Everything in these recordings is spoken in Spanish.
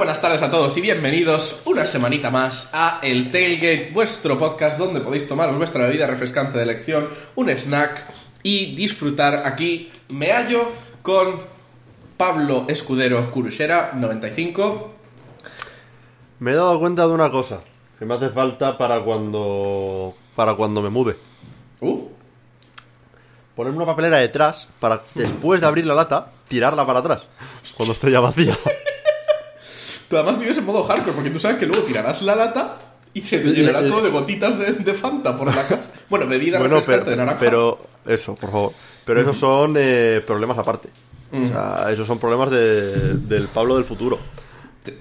buenas tardes a todos y bienvenidos una semanita más a El Tailgate, vuestro podcast donde podéis tomaros vuestra bebida refrescante de elección, un snack y disfrutar aquí. Me hallo con Pablo Escudero Curuchera, 95. Me he dado cuenta de una cosa que me hace falta para cuando para cuando me mude. Uh, Ponerme una papelera detrás para después de abrir la lata tirarla para atrás cuando esté ya vacía. tú además vives en modo hardcore porque tú sabes que luego tirarás la lata y se te llenará Le- le- todo de gotitas de, de Fanta por la casa. Bueno, bebida bueno, pero, de naranja. pero eso, por favor. Pero esos son eh, problemas aparte. O sea, esos son problemas de- del Pablo del futuro.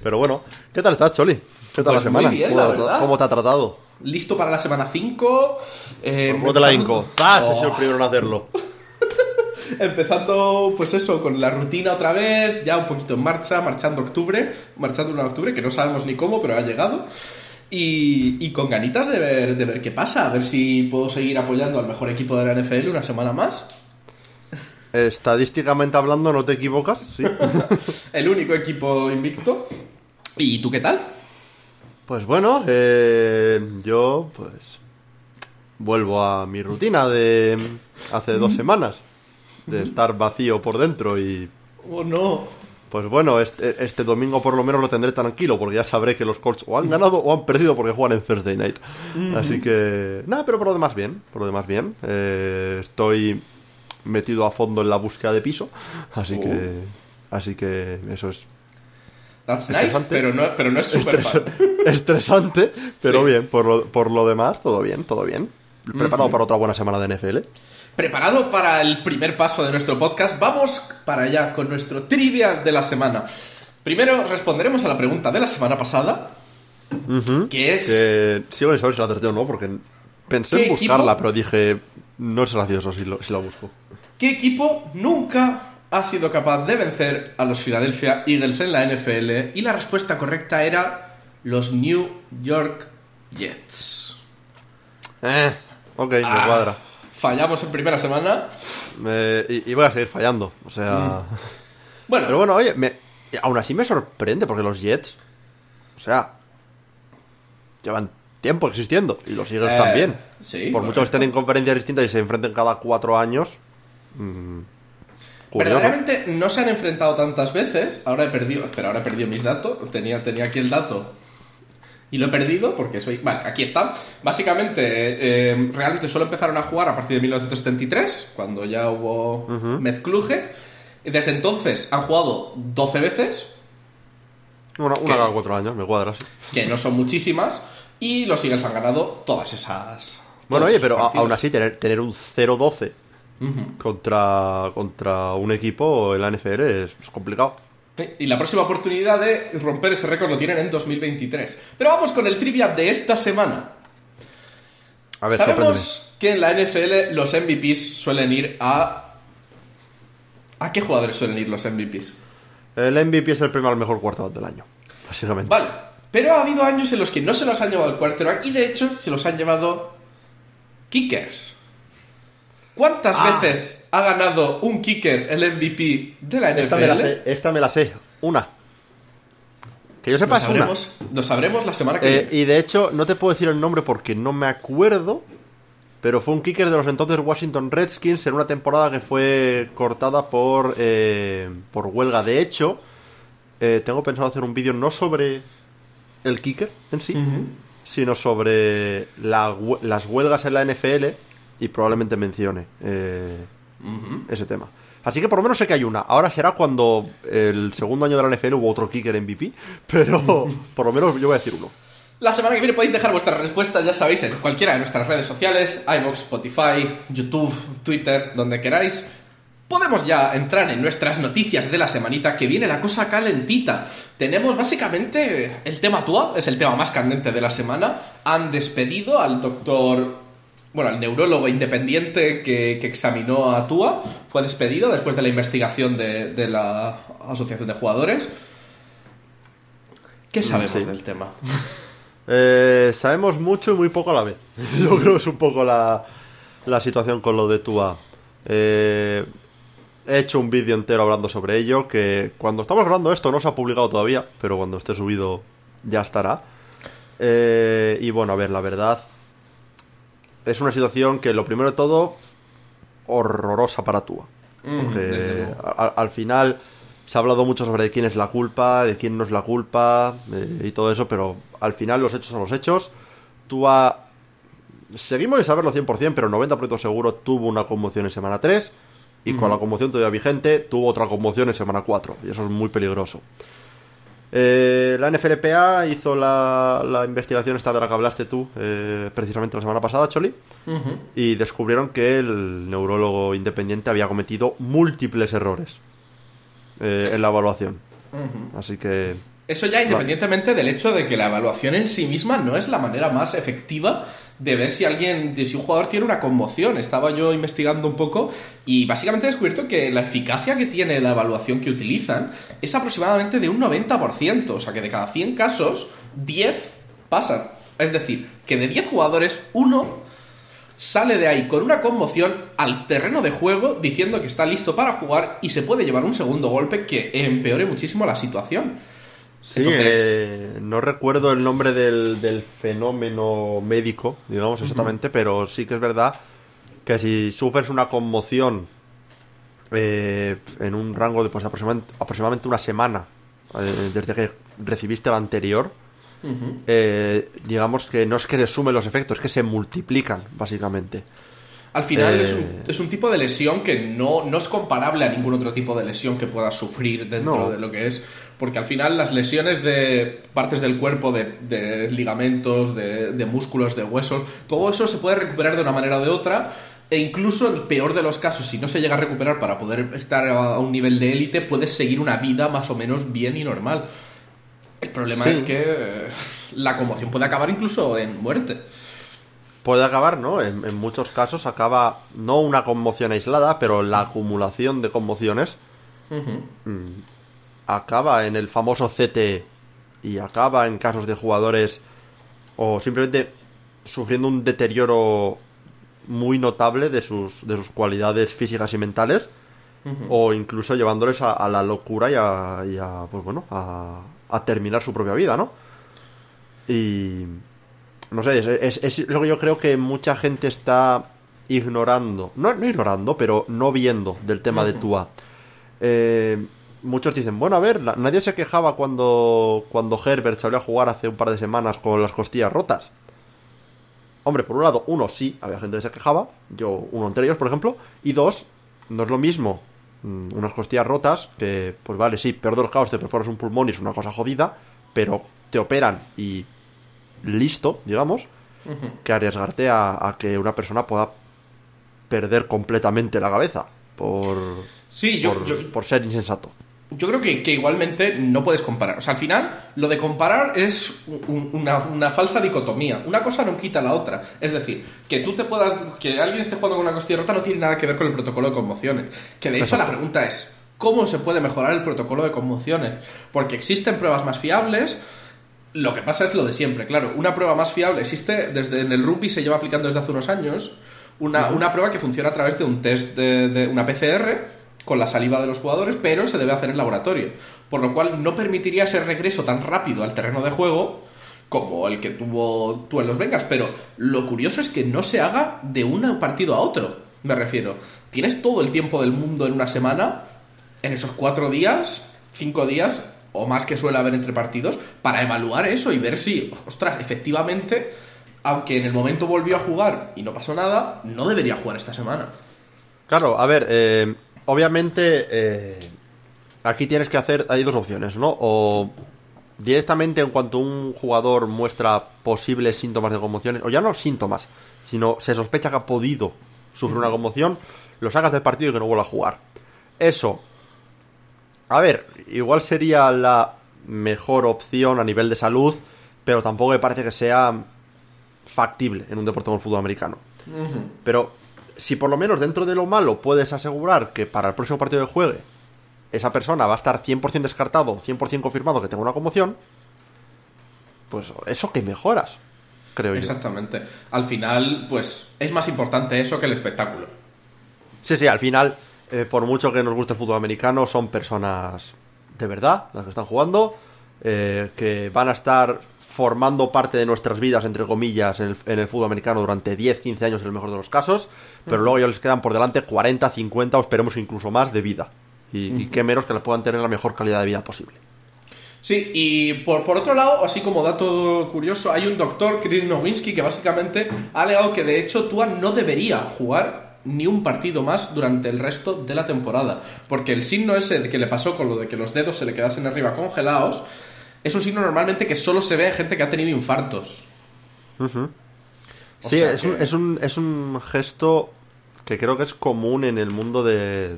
Pero bueno, ¿qué tal estás, Choli? ¿Qué tal Pues la muy semana? bien, ¿Cómo, la te- verdad. cómo te ha tratado? Listo para la semana 5. Eh, ¿Cómo te la hinco? ¡Zas! Oh. sido el primero en hacerlo. Empezando, pues eso, con la rutina otra vez, ya un poquito en marcha, marchando octubre, marchando en octubre, que no sabemos ni cómo, pero ha llegado. Y, y con ganitas de ver, de ver qué pasa, a ver si puedo seguir apoyando al mejor equipo de la NFL una semana más. Estadísticamente hablando, no te equivocas, sí. El único equipo invicto. ¿Y tú qué tal? Pues bueno, eh, yo pues vuelvo a mi rutina de hace dos semanas, de estar vacío por dentro y Oh no. pues bueno, este, este domingo por lo menos lo tendré tranquilo porque ya sabré que los Colts o han ganado o han perdido porque juegan en Thursday Night. Así que nada, pero por lo demás bien, por lo demás bien. Eh, estoy metido a fondo en la búsqueda de piso, así Oh. que así que eso es That's nice, pero no, pero no es super Estres- estresante, pero Sí. bien, por lo, por lo demás, todo bien, todo bien. Preparado para otra buena semana de NFL. Preparado para el primer paso de nuestro podcast, vamos para allá con nuestro trivia de la semana. Primero responderemos a la pregunta de la semana pasada, que es... Que sigo sin saber si la acerté o no, porque pensé ¿Qué en buscarla, equipo? pero dije, no es gracioso si, lo, si la busco. ¿Qué equipo nunca ha sido capaz de vencer a los Philadelphia Eagles en la NFL? Y la respuesta correcta era los New York Jets. Eh, ok, Ah, me cuadra. Fallamos en primera semana. Y, y voy a seguir fallando, o sea... Bueno, Pero bueno, oye, me, aún así me sorprende porque los Jets, o sea, llevan tiempo existiendo y los Eagles Eh, también. sí, Por mucho que estén en conferencias distintas y se enfrenten cada cuatro años. mm, curioso. Verdaderamente no se han enfrentado tantas veces. Ahora he perdido. Espera, ahora he perdido mis datos. Tenía, tenía aquí el dato. Y lo he perdido porque soy. Vale, aquí está. Básicamente, eh, realmente solo empezaron a jugar a partir de 1973, cuando ya hubo mezcluje. Y Desde entonces han jugado 12 veces, Una, una cada cuatro años, me cuadra, sí. que no son muchísimas. Y los Eagles han ganado todas esas. Bueno, oye, pero partidos. aún así, tener, tener un 0-12 Ujú. contra, contra un equipo en la NFL es, es complicado. Y la próxima oportunidad de romper ese récord lo tienen en 2023. Pero vamos con el trivia de esta semana. A ver, sorpréndeme. Sabemos que en la NFL los MVPs suelen ir a... ¿A qué jugadores suelen ir los MVPs? El MVP es el al mejor quarterback del año, básicamente. Vale, pero ha habido años en los que no se los han llevado el quarterback y de hecho se los han llevado kickers. ¿Cuántas Ah. veces ha ganado un kicker el MVP de la NFL? Esta me la sé, esta me la sé, una. Que yo sepa es una. sabremos, lo sabremos la semana que Eh, viene. y de hecho, no te puedo decir el nombre porque no me acuerdo. Pero fue un kicker de los entonces Washington Redskins en una temporada que fue cortada por, eh, por huelga. De hecho, eh, tengo pensado hacer un vídeo no sobre el kicker en sí, sino sobre la las huelgas en la NFL y probablemente mencione eh, ese tema. Así que por lo menos sé que hay una. Ahora será cuando el segundo año de la NFL hubo otro kicker MVP, pero por lo menos yo voy a decir uno. La semana que viene podéis dejar vuestras respuestas, ya sabéis, en cualquiera de nuestras redes sociales, iVoox, Spotify, YouTube, Twitter, donde queráis. Podemos ya entrar en nuestras noticias de la semanita, que viene la cosa calentita. Tenemos básicamente el tema Tua, es el tema más candente de la semana. Han despedido al doctor, bueno, al neurólogo independiente que, que examinó a Tua. Fue despedido después de la investigación de, de la Asociación de Jugadores. ¿Qué sabemos sí. del tema? Eh, sabemos mucho y muy poco a la vez. Yo creo que es un poco la, la situación con lo de Tua. Eh, he hecho un vídeo entero hablando sobre ello, que cuando estamos grabando esto no se ha publicado todavía, pero cuando esté subido ya estará. Eh, y bueno, a ver, la verdad, es una situación que lo primero de todo, horrorosa para Tua. Mm, Porque al final se ha hablado mucho sobre de quién es la culpa, de quién no es la culpa eh, y todo eso, pero al final los hechos son los hechos. Tua, seguimos sin saberlo 100%, pero 90% seguro tuvo una conmoción en semana 3 y con la conmoción todavía vigente tuvo otra conmoción en semana 4 y eso es muy peligroso. Eh, la NFLPA hizo la, la investigación esta de la que hablaste tú eh, precisamente la semana pasada, Choli, y descubrieron que el neurólogo independiente había cometido múltiples errores eh, en la evaluación. Así que Eso ya independientemente del hecho de que la evaluación en sí misma no es la manera más efectiva de ver si alguien, de si un jugador tiene una conmoción. Estaba yo investigando un poco y básicamente he descubierto que la eficacia que tiene la evaluación que utilizan es aproximadamente de un 90%. O sea que de cada 100 casos, 10 pasan. Es decir, que de 10 jugadores, uno sale de ahí con una conmoción al terreno de juego diciendo que está listo para jugar y se puede llevar un segundo golpe que empeore muchísimo la situación. Sí, Entonces- eh, no recuerdo el nombre del, del fenómeno médico, digamos exactamente, pero sí que es verdad que si sufres una conmoción eh, en un rango de pues, aproximadamente, aproximadamente una semana eh, desde que recibiste la anterior, eh, digamos que no es que se sumen los efectos, es que se multiplican, básicamente. Al final Eh, es, un, es un tipo de lesión que no, no es comparable a ningún otro tipo de lesión que puedas sufrir dentro No. de lo que es. Porque al final las lesiones de partes del cuerpo, de, de ligamentos, de, de músculos, de huesos, todo eso se puede recuperar de una manera o de otra. E incluso en el peor de los casos, si no se llega a recuperar para poder estar a un nivel de élite, puedes seguir una vida más o menos bien y normal. El problema Sí. es que la conmoción puede acabar incluso en muerte. Puede acabar, ¿no? En, en muchos casos acaba no una conmoción aislada, pero la acumulación de conmociones mm, acaba en el famoso CTE y acaba en casos de jugadores o simplemente sufriendo un deterioro muy notable de sus, de sus cualidades físicas y mentales o incluso llevándoles a, a la locura y a, y a, pues bueno, a, a terminar su propia vida, ¿no? Y no sé, es, es- es lo que yo creo que mucha gente está ignorando, no, no ignorando, pero no viendo del tema de Tua. Eh, muchos dicen, bueno, a ver, la- nadie se quejaba cuando, cuando Herbert salió a jugar hace un par de semanas con las costillas rotas. Hombre, por un lado, uno, sí, había gente que se quejaba, yo uno entre ellos, por ejemplo, y dos, no es lo mismo mm, unas costillas rotas, que, pues vale, sí, peor de los caos, te perforas un pulmón y es una cosa jodida, pero te operan y listo, digamos, que arriesgarte a, a que una persona pueda perder completamente la cabeza por, Sí, yo- por, yo- por ser insensato. Yo creo que, que igualmente no puedes comparar. O sea, al final, lo de comparar es un- una, una falsa dicotomía. Una cosa no quita la otra. Es decir, que tú te puedas. que alguien esté jugando con una costilla rota no tiene nada que ver con el protocolo de conmociones. Que de hecho Exacto. la pregunta es: ¿cómo se puede mejorar el protocolo de conmociones? Porque existen pruebas más fiables. Lo que pasa es lo de siempre, claro. Una prueba más fiable existe desde en el rugby se lleva aplicando desde hace unos años. Una, una prueba que funciona a través de un test de, de una PCR con la saliva de los jugadores, pero se debe hacer en laboratorio. Por lo cual no permitiría ese regreso tan rápido al terreno de juego como el que tuvo tú en los Vengas. Pero lo curioso es que no se haga de un partido a otro. Me refiero. Tienes todo el tiempo del mundo en una semana, en esos cuatro días, cinco días o más que suele haber entre partidos, para evaluar eso y ver si, ostras, efectivamente, aunque en el momento volvió a jugar y no pasó nada, no debería jugar esta semana. Claro, a ver, eh, obviamente eh, aquí tienes que hacer, hay dos opciones, ¿no? O directamente en cuanto un jugador muestra posibles síntomas de conmociones, o ya no síntomas, sino se sospecha que ha podido sufrir una conmoción, lo sacas del partido y que no vuelva a jugar. Eso, a ver, igual sería la mejor opción a nivel de salud, pero tampoco me parece que sea factible en un deporte como el fútbol americano. Pero si por lo menos dentro de lo malo puedes asegurar que para el próximo partido de juegue esa persona va a estar 100% descartado, 100% confirmado que tenga una conmoción, pues eso que mejoras, creo yo. Exactamente. Al final, pues es más importante eso que el espectáculo. Sí, sí, al final eh, por mucho que nos guste el fútbol americano, son personas de verdad las que están jugando, eh, que van a estar formando parte de nuestras vidas, entre comillas, en el, en el fútbol americano durante 10, 15 años en el mejor de los casos, pero luego ya les quedan por delante 40, 50 o esperemos incluso más de vida. Y, y qué menos que les puedan tener la mejor calidad de vida posible. Sí, y por, por otro lado, así como dato curioso, hay un doctor, Chris Nowinski, que básicamente ha alegado que de hecho Tua no debería jugar ni un partido más durante el resto de la temporada. Porque el signo ese que le pasó con lo de que los dedos se le quedasen arriba congelados, es un signo normalmente que solo se ve en gente que ha tenido infartos. Sí, es, un, es, un, es un gesto que creo que es común en el mundo de,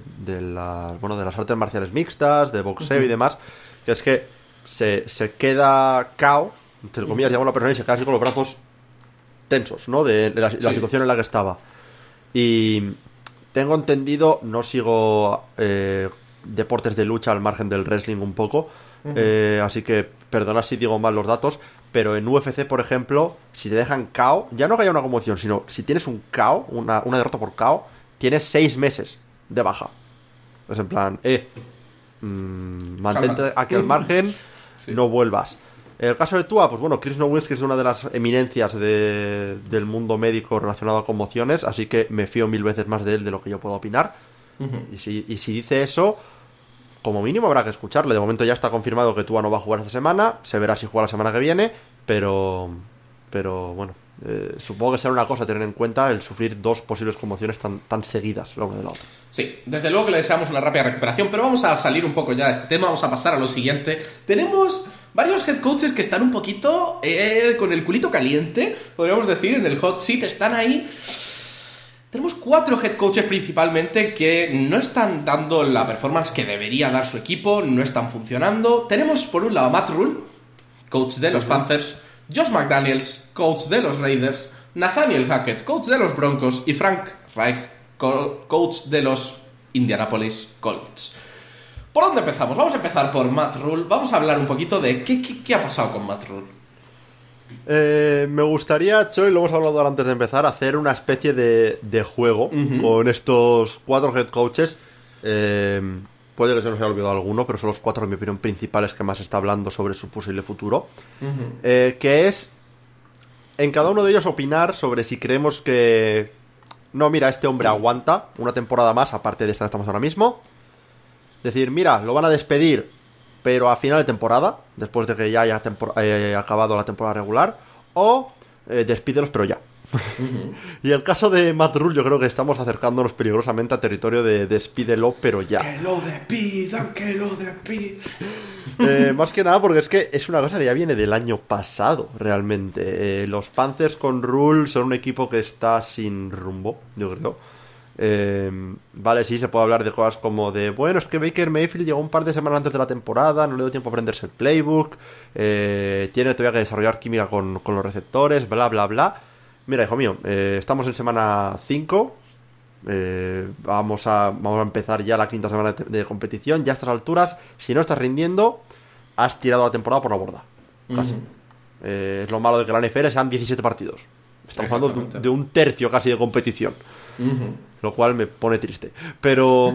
bueno, de las artes marciales mixtas, de boxeo y demás, que es que se, se queda cao, entre comillas, digamos la persona y se queda así con los brazos tensos, ¿no? De, de la, de la Sí. situación en la que estaba. Y tengo entendido, no sigo eh, deportes de lucha al margen del wrestling un poco, eh, así que perdona si digo mal los datos, pero en UFC, por ejemplo, si te dejan KO, ya no que haya una conmoción, sino si tienes un KO, una, una derrota por KO, tienes seis meses de baja. Es en plan, eh, mm, mantente aquí al margen, Sí. no vuelvas. El caso de Tua, pues bueno, Chris Nowinski es una de las eminencias de- del mundo médico relacionado a conmociones, así que me fío mil veces más de él de lo que yo puedo opinar. y, si, y si dice eso, como mínimo habrá que escucharle. De momento ya está confirmado que Tua no va a jugar esta semana, se verá si juega la semana que viene, pero, pero bueno, eh, supongo que será una cosa tener en cuenta el sufrir dos posibles conmociones tan, tan seguidas la una de la otra. Sí, desde luego que le deseamos una rápida recuperación, pero vamos a salir un poco ya de este tema, vamos a pasar a lo siguiente. Tenemos varios head coaches que están un poquito eh, con el culito caliente, podríamos decir, en el hot seat, están ahí. Tenemos cuatro head coaches principalmente que no están dando la performance que debería dar su equipo, no están funcionando. Tenemos por un lado a Matt Rule, coach de los Panthers, Josh McDaniels, coach de los Raiders, Nathaniel Hackett, coach de los Broncos y Frank Reich, co- coach de los Indianapolis Colts. ¿Por dónde empezamos? Vamos a empezar por Matt Rule. Vamos a hablar un poquito de qué, qué- qué ha pasado con Matt Rule. Eh, me gustaría, Choi, lo hemos hablado ahora antes de empezar, hacer una especie de, de juego con estos cuatro head coaches. Eh, puede que se nos haya olvidado alguno, pero son los cuatro, en mi opinión, principales que más está hablando sobre su posible futuro. Eh, que es en cada uno de ellos opinar sobre si creemos que no, mira, este hombre aguanta una temporada más, aparte de esta que estamos ahora mismo. Decir, mira, lo van a despedir, pero a final de temporada, después de que ya haya eh, acabado la temporada regular, o eh, despídelos, pero ya. y el caso de Matt Rule, yo creo que estamos acercándonos peligrosamente a territorio de despídelo, pero ya. Que lo despidan, que lo despidan. Eh, más que nada porque es que es una cosa que ya viene del año pasado, realmente. Eh, los Panthers con Rule son un equipo que está sin rumbo, yo creo. Eh, vale, sí, se puede hablar de cosas como de, bueno, es que Baker Mayfield llegó un par de semanas antes de la temporada, no le dio tiempo a aprenderse el playbook, eh, tiene todavía que desarrollar química con, con los receptores, bla, bla, bla. Mira, hijo mío, eh, estamos en semana 5, eh, vamos, a, vamos a empezar ya la quinta semana de, de competición. Ya a estas alturas, si no estás rindiendo, has tirado la temporada por la borda. Casi. Es lo malo de que la NFL sean 17 partidos. Estamos hablando de un tercio casi de competición. Lo cual me pone triste. Pero.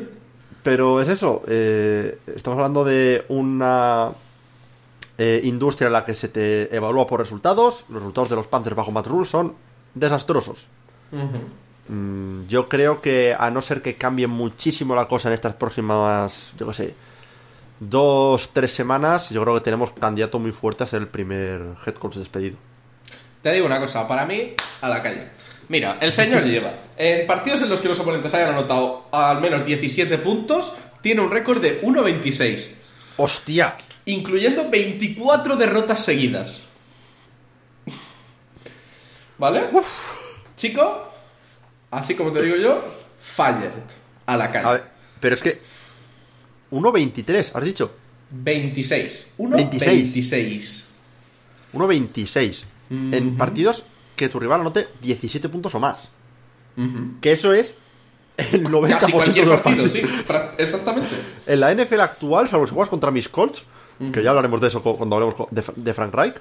pero es eso. eh, estamos hablando de una eh, industria en la que se te evalúa por resultados. Los resultados de los Panthers bajo Matt Rule son desastrosos. Mm, Yo creo que a no ser que cambie muchísimo la cosa en estas próximas, yo qué sé, dos, tres semanas, yo creo que tenemos candidato muy fuerte a ser el primer head coach despedido. Te digo una cosa, para mí, a la calle. Mira, el señor lleva en partidos en los que los oponentes hayan anotado al menos 17 puntos, tiene un récord de 1.26, ¡Hostia! incluyendo 24 derrotas seguidas. ¿Vale? Chico, así como te digo yo, fired a la calle. A ver, pero es que 1.23, has dicho. 26. 26. 1.26. 1.26. En partidos que tu rival anote 17 puntos o más. Que eso es el 90% Casi cualquier de los partido, partidos. sí. Exactamente. En la NFL actual, salvo si juegas contra mis Colts, que ya hablaremos de eso cuando hablemos de Frank Reich,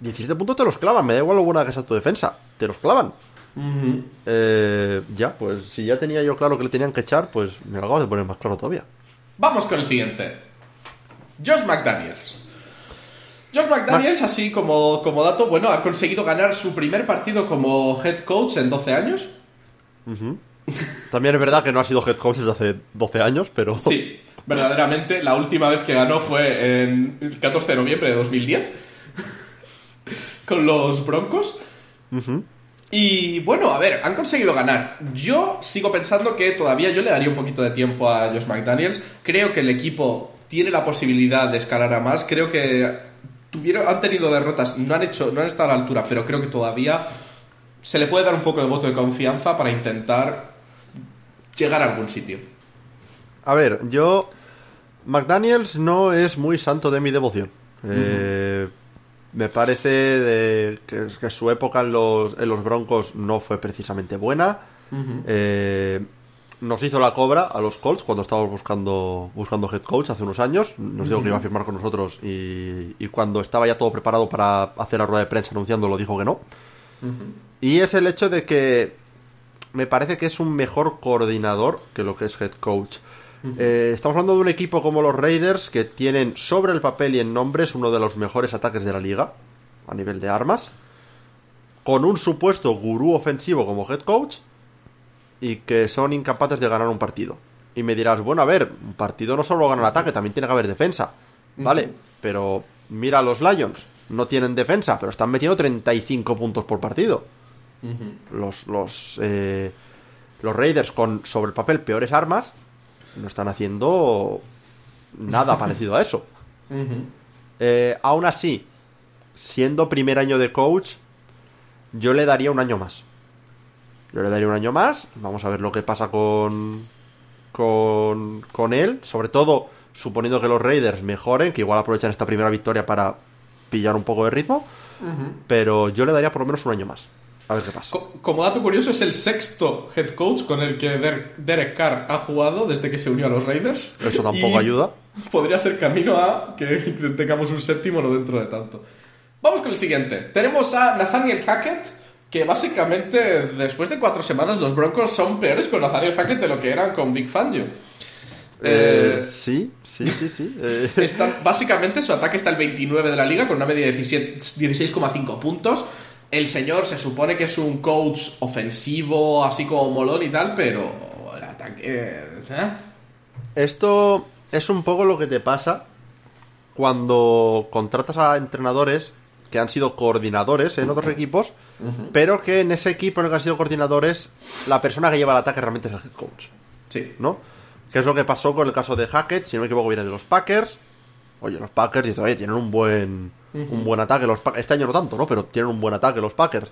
17 puntos te los clavan. Me da igual lo buena que sea tu defensa. Te los clavan. Eh, ya, pues si ya tenía yo claro que le tenían que echar, pues me lo acabo de poner más claro todavía. Vamos con el siguiente. Josh McDaniels. Josh McDaniels, así como, como dato, bueno, ha conseguido ganar su primer partido como head coach en 12 años. También es verdad que no ha sido head coach desde hace 12 años, pero... Sí, verdaderamente. La última vez que ganó fue en el 14 de noviembre de 2010 con los Broncos. Y bueno, a ver, han conseguido ganar. Yo sigo pensando que todavía yo le daría un poquito de tiempo a Josh McDaniels. Creo que el equipo tiene la posibilidad de escalar a más. Creo que tuvieron, han tenido derrotas, no han hecho, no han estado a la altura, pero creo que todavía se le puede dar un poco de voto de confianza para intentar llegar a algún sitio. A ver, yo. McDaniels no es muy santo de mi devoción. Eh, me parece de que, que su época en los, en los Broncos no fue precisamente buena. Eh, nos hizo la cobra a los Colts cuando estábamos buscando, buscando head coach hace unos años. Nos dijo que iba a firmar con nosotros y, y cuando estaba ya todo preparado para hacer la rueda de prensa anunciándolo dijo que no. Y es el hecho de que me parece que es un mejor coordinador que lo que es head coach. Eh, estamos hablando de un equipo como los Raiders que tienen sobre el papel y en nombres uno de los mejores ataques de la liga a nivel de armas, con un supuesto gurú ofensivo como head coach y que son incapaces de ganar un partido. Y me dirás, bueno, a ver, un partido no solo gana el ataque, también tiene que haber defensa. Vale, pero mira a los Lions, no tienen defensa, pero están metiendo 35 puntos por partido. Los, los, eh, los Raiders con sobre el papel peores armas no están haciendo nada parecido a eso. Eh, aún así, siendo primer año de coach, yo le daría un año más. Yo le daría un año más. Vamos a ver lo que pasa con, con, con él. Sobre todo, suponiendo que los Raiders mejoren, que igual aprovechan esta primera victoria para pillar un poco de ritmo. Pero yo le daría por lo menos un año más. A ver qué pasa. Co- Como dato curioso, es el sexto head coach con el que Der- Derek Carr ha jugado desde que se unió a los Raiders. Eso tampoco Y ayuda. Podría ser camino a que tengamos un séptimo no dentro de tanto. Vamos con el siguiente. Tenemos a Nathaniel Hackett, que básicamente después de cuatro semanas los Broncos son peores con Nathaniel Hackett de lo que eran con Big Fangio. Eh, Eh, sí, sí, sí, sí. eh, Están- básicamente su ataque está el 29 de la liga con una media de 17 16,5 puntos. El señor se supone que es un coach ofensivo, así como molón y tal, pero el ataque... ¿eh? Esto es un poco lo que te pasa cuando contratas a entrenadores que han sido coordinadores en otros equipos, pero que en ese equipo en el que han sido coordinadores, la persona que lleva el ataque realmente es el head coach, Sí. ¿no? Que es lo que pasó con el caso de Hackett, si no me equivoco viene de los Packers. Oye, los Packers dicen, oye, tienen un buen un buen ataque los este año no tanto, ¿no? Pero tienen un buen ataque los Packers.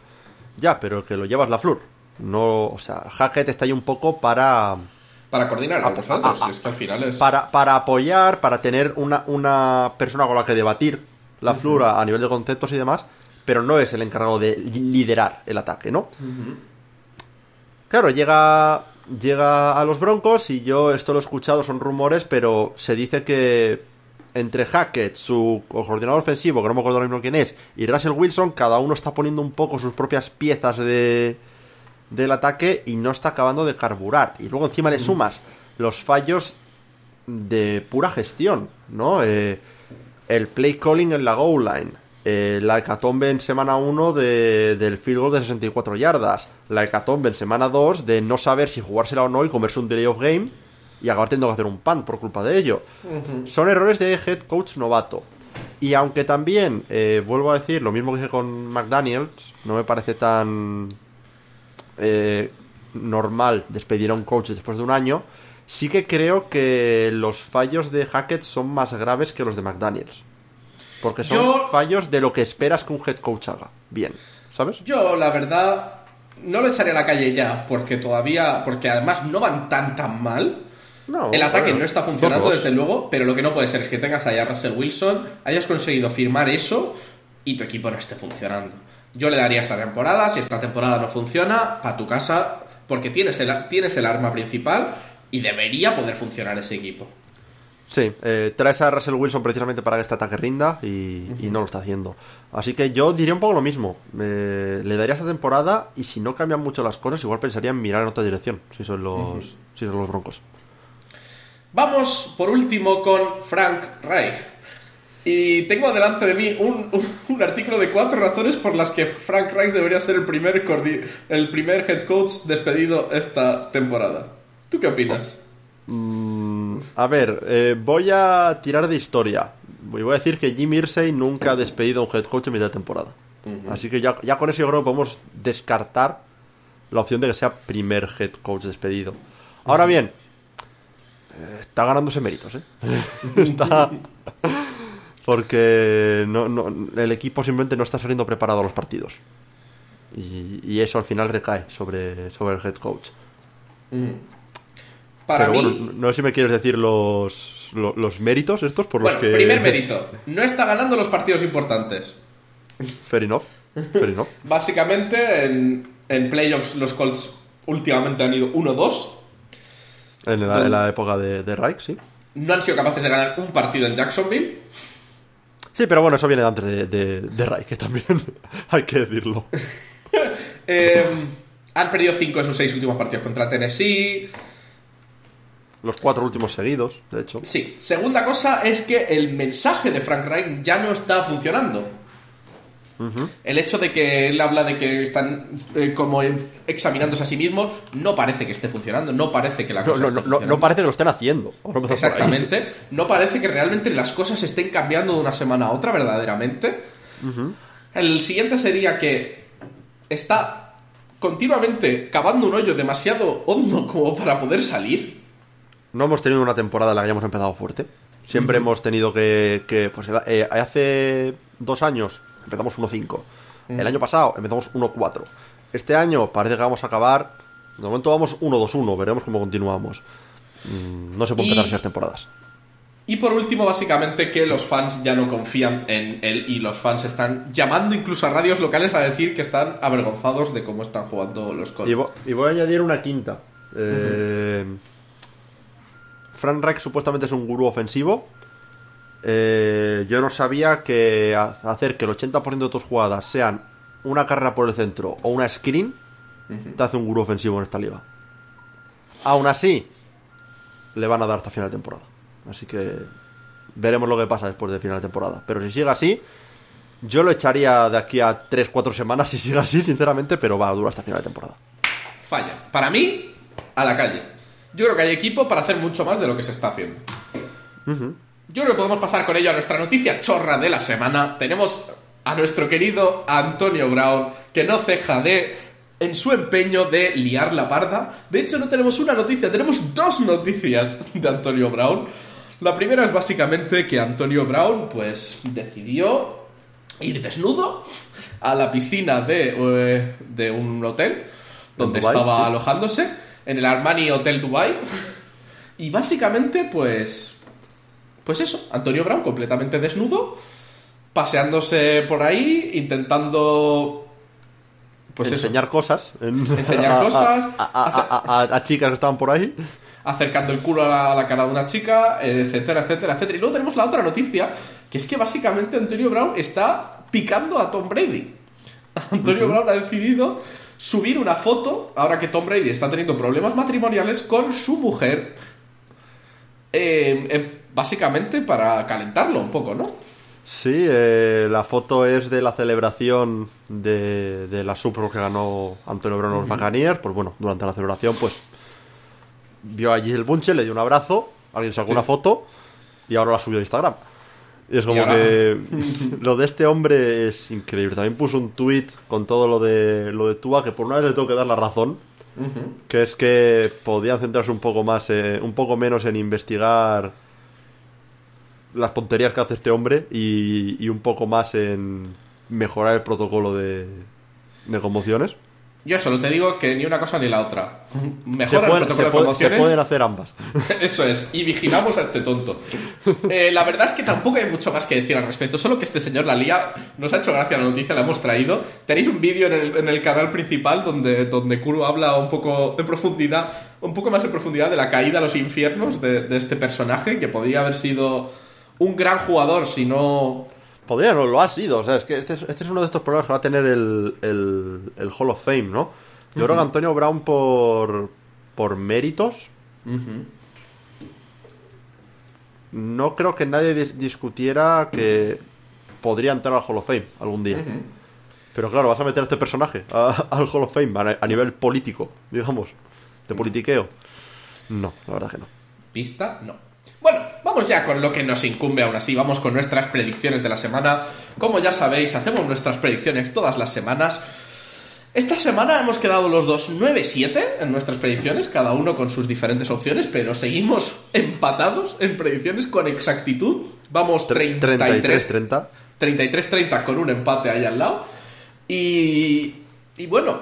Ya, pero el que lo lleva es la Flur. No, o sea, Hackett está ahí un poco para Para coordinar a los es que al final es... para, para apoyar, para tener una, una persona con la que debatir la flora a nivel de conceptos y demás, pero no es el encargado de li- liderar el ataque, ¿no? Claro, llega, llega a los Broncos y yo esto lo he escuchado, son rumores, pero se dice que entre Hackett, su coordinador ofensivo, que no me acuerdo ahora mismo quién es, y Russell Wilson, cada uno está poniendo un poco sus propias piezas de, del ataque y no está acabando de carburar. Y luego encima le sumas los fallos de pura gestión, ¿no? Eh, el play calling en la goal line, eh, la hecatombe en semana 1 de, del field goal de 64 yardas, la hecatombe en semana 2 de no saber si jugársela o no y comerse un delay of game y acabar teniendo que hacer un punt por culpa de ello. Son errores de head coach novato. Y aunque también, eh, vuelvo a decir, lo mismo que dije con McDaniels, no me parece tan eh, normal despedir a un coach después de un año, sí que creo que los fallos de Hackett son más graves que los de McDaniels. Porque son Yo- fallos de lo que esperas que un head coach haga. Bien, ¿sabes? Yo, la verdad, no lo echaré a la calle ya, porque todavía, porque además no van tan tan mal. No, El ataque bueno, no está funcionando, desde luego, pero lo que no puede ser es que tengas ahí a Russell Wilson, hayas conseguido firmar eso y tu equipo no esté funcionando. Yo le daría esta temporada, si esta temporada no funciona, para tu casa, porque tienes el, tienes el arma principal y debería poder funcionar ese equipo. Sí, eh, traes a Russell Wilson precisamente para que este ataque rinda y, y no lo está haciendo. Así que yo diría un poco lo mismo. Eh, le daría esta temporada y si no cambian mucho las cosas, igual pensaría en mirar en otra dirección, si son los, si son los Broncos. Vamos por último con Frank Reich. Y tengo delante de mí un, un- un artículo de cuatro razones por las que Frank Reich debería ser el primer, el primer head coach despedido esta temporada. ¿Tú qué opinas? Mm, a ver, eh, voy a tirar de historia. Y voy a decir que Jim Irsay nunca ha despedido a un head coach en mitad de temporada. Así que ya, ya con eso yo creo que podemos descartar la opción de que sea primer head coach despedido. Ahora bien, eh, está ganándose méritos, ¿eh? está... Porque no, no- el equipo simplemente no está saliendo preparado a los partidos. Y, y eso al final recae sobre, sobre el head coach. Para Pero mí, bueno, no sé si me quieres decir los, lo- los, méritos estos por bueno, los que... primer mérito, no está ganando los partidos importantes. Fair enough. Fair enough. Básicamente, en, en playoffs los Colts últimamente han ido 1-2. En la, en la época de, de Reich, sí. No han sido capaces de ganar un partido en Jacksonville. Sí, pero bueno, eso viene antes de, de, de Reich, que también hay que decirlo. Eh, han perdido 5 de sus 6 últimos partidos contra Tennessee. Los cuatro últimos seguidos, de hecho. Sí, segunda cosa es que el mensaje de Frank Reich ya no está funcionando. El hecho de que él habla de que están eh, como examinándose a sí mismos no parece que esté funcionando, no parece que la cosa no, esté no, no, parece que lo estén haciendo. Exactamente. No parece que realmente las cosas estén cambiando de una semana a otra, verdaderamente. El siguiente sería que está continuamente cavando un hoyo demasiado hondo como para poder salir. No hemos tenido una temporada en la que hayamos empezado fuerte. Siempre hemos tenido que. que, pues eh, hace dos años empezamos 1-5. El año pasado empezamos 1-4. Este año parece que vamos a acabar. De momento vamos 1-2-1. Veremos cómo continuamos. Mm, No se puede Y- empezar así las temporadas. Y por último, básicamente, que los fans ya no confían en él y los fans están llamando incluso a radios locales a decir que están avergonzados de cómo están jugando los Colts. Y, y voy a añadir una quinta. Eh, Frank Reich supuestamente es un gurú ofensivo. Eh, yo no sabía que ha- hacer que el 80% de tus jugadas sean una carrera por el centro o una screen te hace un gurú ofensivo en esta liga. Aún así, le van a dar hasta final de temporada. Así que veremos lo que pasa después de final de temporada. Pero si sigue así, yo lo echaría de aquí a 3-4 semanas si sigue así, sinceramente, pero va a durar hasta final de temporada. Falla. Para mí, a la calle. Yo creo que hay equipo para hacer mucho más de lo que se está haciendo. Yo creo que podemos pasar con ello a nuestra noticia chorra de la semana. Tenemos a nuestro querido Antonio Brown, que no ceja de en su empeño de liar la parda. De hecho, no tenemos una noticia, tenemos dos noticias de Antonio Brown. La primera es básicamente que Antonio Brown, pues, decidió ir desnudo a la piscina de, eh, de un hotel donde estaba sí. alojándose, en el Armani Hotel Dubai. Y básicamente, pues, pues eso, Antonio Brown completamente desnudo, paseándose por ahí, intentando... Pues eso, enseñar cosas. en- Enseñar a- cosas, A, chicas que estaban por ahí. acercando el culo a la, a la cara de una chica, etcétera, etcétera, etcétera. Y luego tenemos la otra noticia, que es que básicamente Antonio Brown está picando a Tom Brady. Antonio Brown ha decidido subir una foto, ahora que Tom Brady está teniendo problemas matrimoniales, con su mujer, eh, eh, básicamente para calentarlo un poco, ¿no? Sí, eh, la foto es de la celebración de, de la Super que ganó Antonio Brown los Buccaneers. Pues bueno, durante la celebración, pues vio allí el bunche, le dio un abrazo, alguien sacó Sí. una foto y ahora la subió a Instagram. Y es como que lo de este hombre es increíble. También puso un tweet con todo lo de lo de Tua, que por una vez le tengo que dar la razón. Que es que podían centrarse un poco más, eh, un poco menos en investigar las tonterías que hace este hombre y, y un poco más en mejorar el protocolo de, de conmociones. Yo solo te digo que ni una cosa ni la otra. Se, Mejora el pueden- protocolo se de puede- se pueden hacer ambas. Eso es, y vigilamos a este tonto. Eh, la verdad es que tampoco hay mucho más que decir al respecto, solo que este señor la lía, nos ha hecho gracia la noticia, la hemos traído. Tenéis un vídeo en el, en el canal principal donde, donde Kuro habla un poco en profundidad, un poco más en profundidad de la caída a los infiernos de, de este personaje, que podría haber sido un gran jugador si no... Podría, no lo ha sido. O sea, es que este es, este es uno de estos problemas que va a tener el, el, el Hall of Fame, ¿no? Yo creo que Antonio Brown por, por méritos. No creo que nadie dis- discutiera que podría entrar al Hall of Fame algún día. Pero claro, vas a meter a este personaje a- al Hall of Fame a, a nivel político, digamos, de politiqueo. No, la verdad que no. Pista, no. Bueno, vamos ya con lo que nos incumbe aún así. Vamos con nuestras predicciones de la semana. Como ya sabéis, hacemos nuestras predicciones todas las semanas. Esta semana hemos quedado los dos 9-7 en nuestras predicciones, cada uno con sus diferentes opciones, pero seguimos empatados en predicciones con exactitud. Vamos 33 33-30. 33-30 con un empate ahí al lado. Y, y bueno,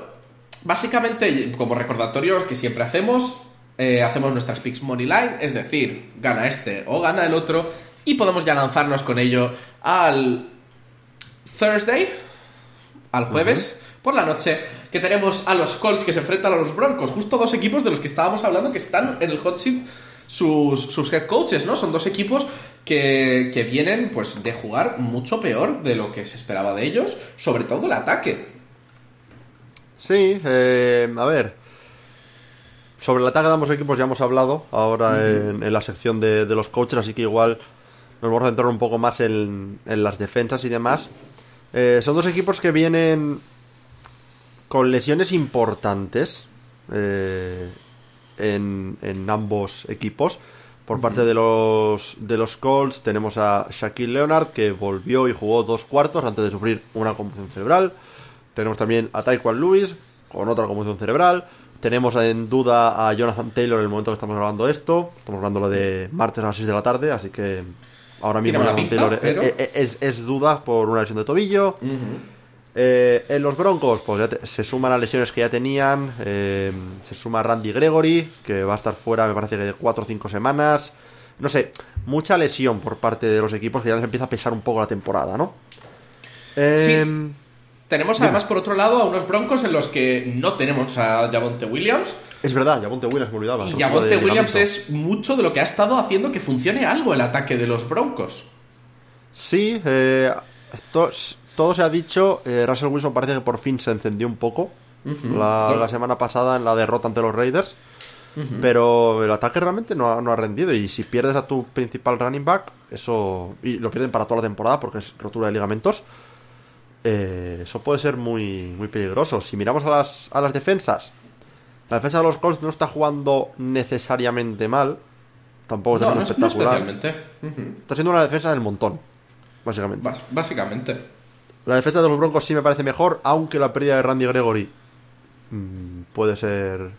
básicamente, como recordatorio que siempre hacemos, eh, hacemos nuestras picks money line, es decir, gana este o gana el otro, y podemos ya lanzarnos con ello al Thursday, al jueves. Por la noche, que tenemos a los Colts que se enfrentan a los Broncos, justo dos equipos de los que estábamos hablando que están en el hot seat sus, sus head coaches, ¿no? Son dos equipos que, que vienen pues de jugar mucho peor de lo que se esperaba de ellos, sobre todo el ataque. Sí, eh, a ver. Sobre el ataque de ambos equipos ya hemos hablado ahora en, en la sección de, de los coaches, así que igual nos vamos a centrar un poco más en, en las defensas y demás. Eh, son dos equipos que vienen con lesiones importantes eh, en, en ambos equipos. Por parte de los, de los Colts tenemos a Shaquille Leonard, que volvió y jugó dos cuartos antes de sufrir una conmoción cerebral. Tenemos también a Taekwon Lewis, con otra conmoción cerebral. Tenemos en duda a Jonathan Taylor en el momento que estamos grabando esto. Estamos hablando de martes a las 6 de la tarde, así que ahora mismo Jonathan pinta, Taylor pero- es, es- es duda por una lesión de tobillo. Eh, en los Broncos, pues ya te- se suman las lesiones que ya tenían. eh, se suma Randy Gregory, que va a estar fuera, me parece que de 4 o 5 semanas. No sé, mucha lesión por parte de los equipos que ya les empieza a pesar un poco la temporada, ¿no? Eh, Tenemos además por otro lado a unos Broncos en los que no tenemos a Javonte Williams. Es verdad, Javonte Williams me olvidaba. Y Javonte Williams ligamento. es mucho de lo que ha estado haciendo que funcione algo el ataque de los Broncos. Sí, eh, to- todo se ha dicho. eh, Russell Wilson parece que por fin se encendió un poco. la semana pasada en la derrota ante los Raiders. Pero el ataque realmente no ha, no ha rendido. Y si pierdes a tu principal running back, eso. Y lo pierden para toda la temporada porque es rotura de ligamentos. eh, eso puede ser muy, muy peligroso. Si miramos a las, a las defensas, la defensa de los Colts no está jugando necesariamente mal. Tampoco está No, no, no espectacular. Está siendo una defensa del montón, básicamente. Básicamente. La defensa de los Broncos sí me parece mejor, aunque la pérdida de Randy Gregory mm, puede ser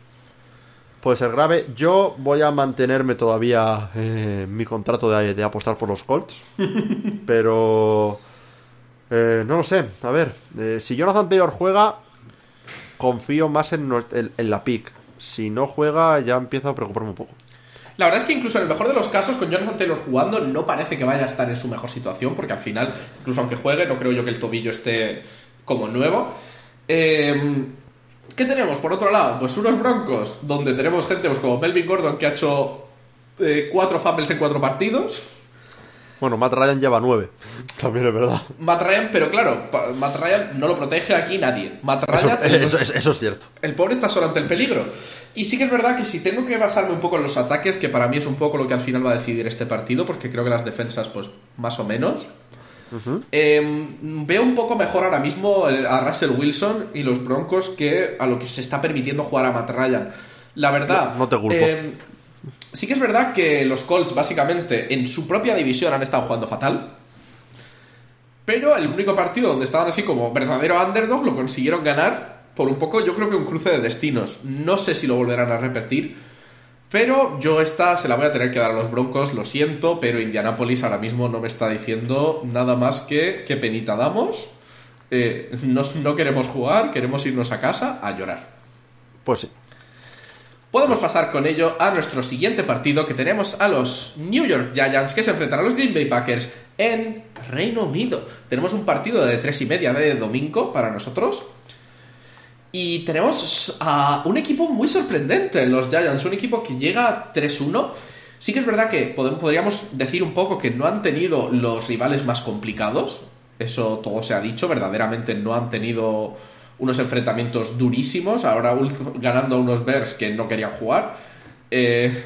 puede ser grave. Yo voy a mantenerme todavía eh, mi contrato de, de apostar por los Colts, pero eh, no lo sé. A ver, eh, si Jonathan Taylor juega, confío más en, la pick. Si no juega, ya empiezo a preocuparme un poco. La verdad es que incluso en el mejor de los casos, con Jonathan Taylor jugando, no parece que vaya a estar en su mejor situación, porque al final, incluso aunque juegue, no creo yo que el tobillo esté como nuevo. Eh, ¿Qué tenemos? Por otro lado, pues unos broncos, donde tenemos gente pues, como Melvin Gordon, que ha hecho eh, cuatro fumbles en cuatro partidos. Bueno, Matt Ryan lleva nueve. También es verdad. Matt Ryan, pero claro, Matt Ryan no lo protege aquí nadie. Matt Eso, Ryan, eso- eso- eso es cierto. el pobre está solo ante el peligro. Y sí que es verdad que si tengo que basarme un poco en los ataques, que para mí es un poco lo que al final va a decidir este partido, porque creo que las defensas, pues, más o menos. eh, veo un poco mejor ahora mismo a Russell Wilson y los Broncos que a lo que se está permitiendo jugar a Matt Ryan. La verdad. No- no te culpo. eh, sí que es verdad que los Colts, básicamente, en su propia división han estado jugando fatal. Pero el único partido donde estaban así como verdadero underdog lo consiguieron ganar por un poco, yo creo que un cruce de destinos. No sé si lo volverán a repetir, pero yo esta se la voy a tener que dar a los Broncos, lo siento, pero Indianapolis ahora mismo no me está diciendo nada más que qué penita damos eh, no, no queremos jugar, queremos irnos a casa a llorar. Pues sí. Podemos pasar con ello a nuestro siguiente partido que tenemos a los New York Giants que se enfrentan a los Green Bay Packers en Reino Unido. Tenemos un partido de tres y media de domingo para nosotros. Y tenemos a un equipo muy sorprendente, los Giants, un equipo que llega 3-1. Sí que es verdad que podríamos decir un poco que no han tenido los rivales más complicados. Eso todo se ha dicho, verdaderamente no han tenido unos enfrentamientos durísimos, ahora ganando a unos Bears que no querían jugar. Eh,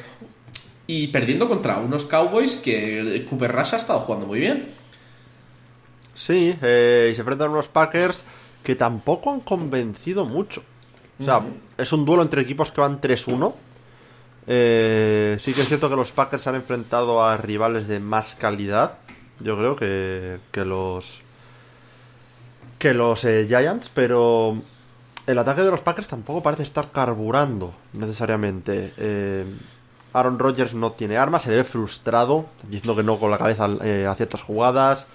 y perdiendo contra unos Cowboys que Cooper Rush ha estado jugando muy bien. Sí, eh, y se enfrentan a unos Packers que tampoco han convencido mucho. O sea, es un duelo entre equipos que van 3-1. Eh, sí que es cierto que los Packers han enfrentado a rivales de más calidad. Yo creo que, que los que los eh, Giants, pero el ataque de los Packers tampoco parece estar carburando necesariamente. Eh, Aaron Rodgers no tiene armas, se le ve frustrado, diciendo que no con la cabeza eh, a ciertas jugadas.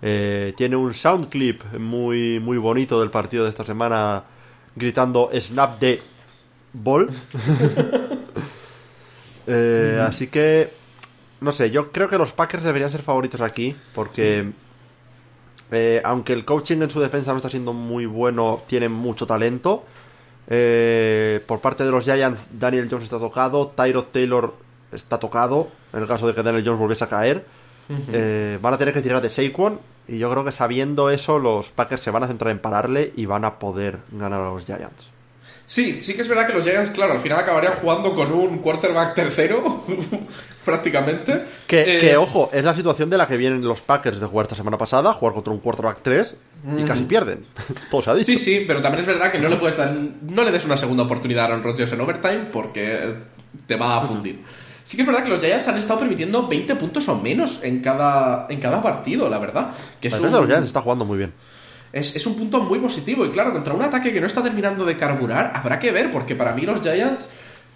tiene un sound clip muy, muy bonito del partido de esta semana gritando Snap de Ball. así que, no sé, yo creo que los Packers deberían ser favoritos aquí porque eh, aunque el coaching en su defensa no está siendo muy bueno, tiene mucho talento. Eh, por parte de los Giants, Daniel Jones está tocado, Tyrod Taylor está tocado, en el caso de que Daniel Jones volviese a caer. Eh, van a tener que tirar de Saquon y yo creo que sabiendo eso los Packers se van a centrar en pararle y van a poder ganar a los Giants. Sí, sí que es verdad que los Giants, claro, al final acabarían jugando con un quarterback tercero, prácticamente. Que, eh, ojo, es la situación de la que vienen los Packers de jugar esta semana pasada, jugar contra un quarterback 3 y casi pierden. Todo se ha dicho. Sí, sí, pero también es verdad que no le puedes dar, no le des una segunda oportunidad a Aaron Rodgers en overtime porque te va a fundir. Sí que es verdad que los Giants han estado permitiendo 20 puntos o menos en cada, en cada partido, la verdad. Que es los Giants está jugando muy bien es, un punto muy positivo. Y claro, contra un ataque que no está terminando de carburar, habrá que ver, porque para mí los Giants,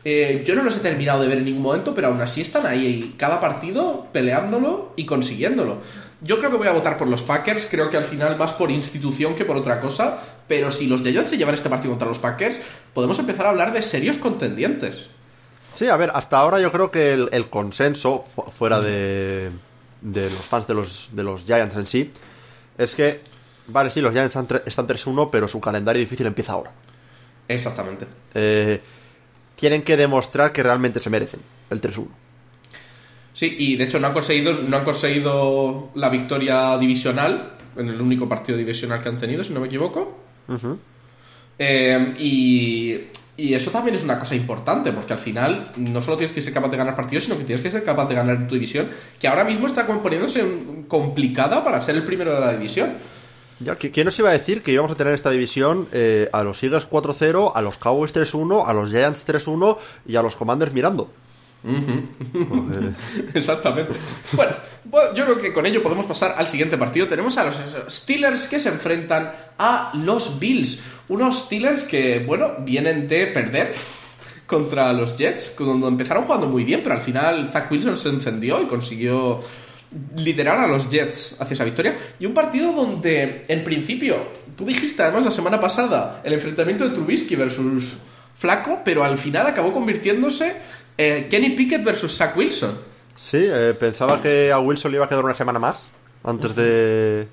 eh, yo no los he terminado de ver en ningún momento, pero aún así están ahí, cada partido peleándolo y consiguiéndolo. Yo creo que voy a votar por los Packers, creo que al final más por institución que por otra cosa, pero si los Giants se llevan este partido contra los Packers, podemos empezar a hablar de serios contendientes. Sí, a ver, hasta ahora yo creo que el, consenso, fuera de, de los fans de los, de los Giants en sí, es que Vale, sí, los Giants están 3-1, pero su calendario difícil empieza ahora. Exactamente. Eh, tienen que demostrar que realmente se merecen el 3-1. Sí, y de hecho no han conseguido, no han conseguido la victoria divisional en el único partido divisional que han tenido, si no me equivoco. Eh, y, y, eso también es una cosa importante, porque al final no solo tienes que ser capaz de ganar partidos, sino que tienes que ser capaz de ganar tu división, que ahora mismo está componiéndose complicada para ser el primero de la división. ¿Quién nos iba a decir que íbamos a tener esta división eh, a los Eagles 4-0, a los Cowboys 3-1, a los Giants 3-1 y a los Commanders mirando? Exactamente. Bueno, yo creo que con ello podemos pasar al siguiente partido. Tenemos a los Steelers que se enfrentan a los Bills. Unos Steelers que, bueno, vienen de perder contra los Jets, cuando empezaron jugando muy bien, pero al final Zach Wilson se encendió y consiguió liderar a los Jets hacia esa victoria. Y un partido donde, en principio, tú dijiste además la semana pasada el enfrentamiento de Trubisky versus Flaco, pero al final acabó convirtiéndose en Kenny Pickett versus Zach Wilson. Sí, eh, pensaba que a Wilson le iba a quedar una semana más antes de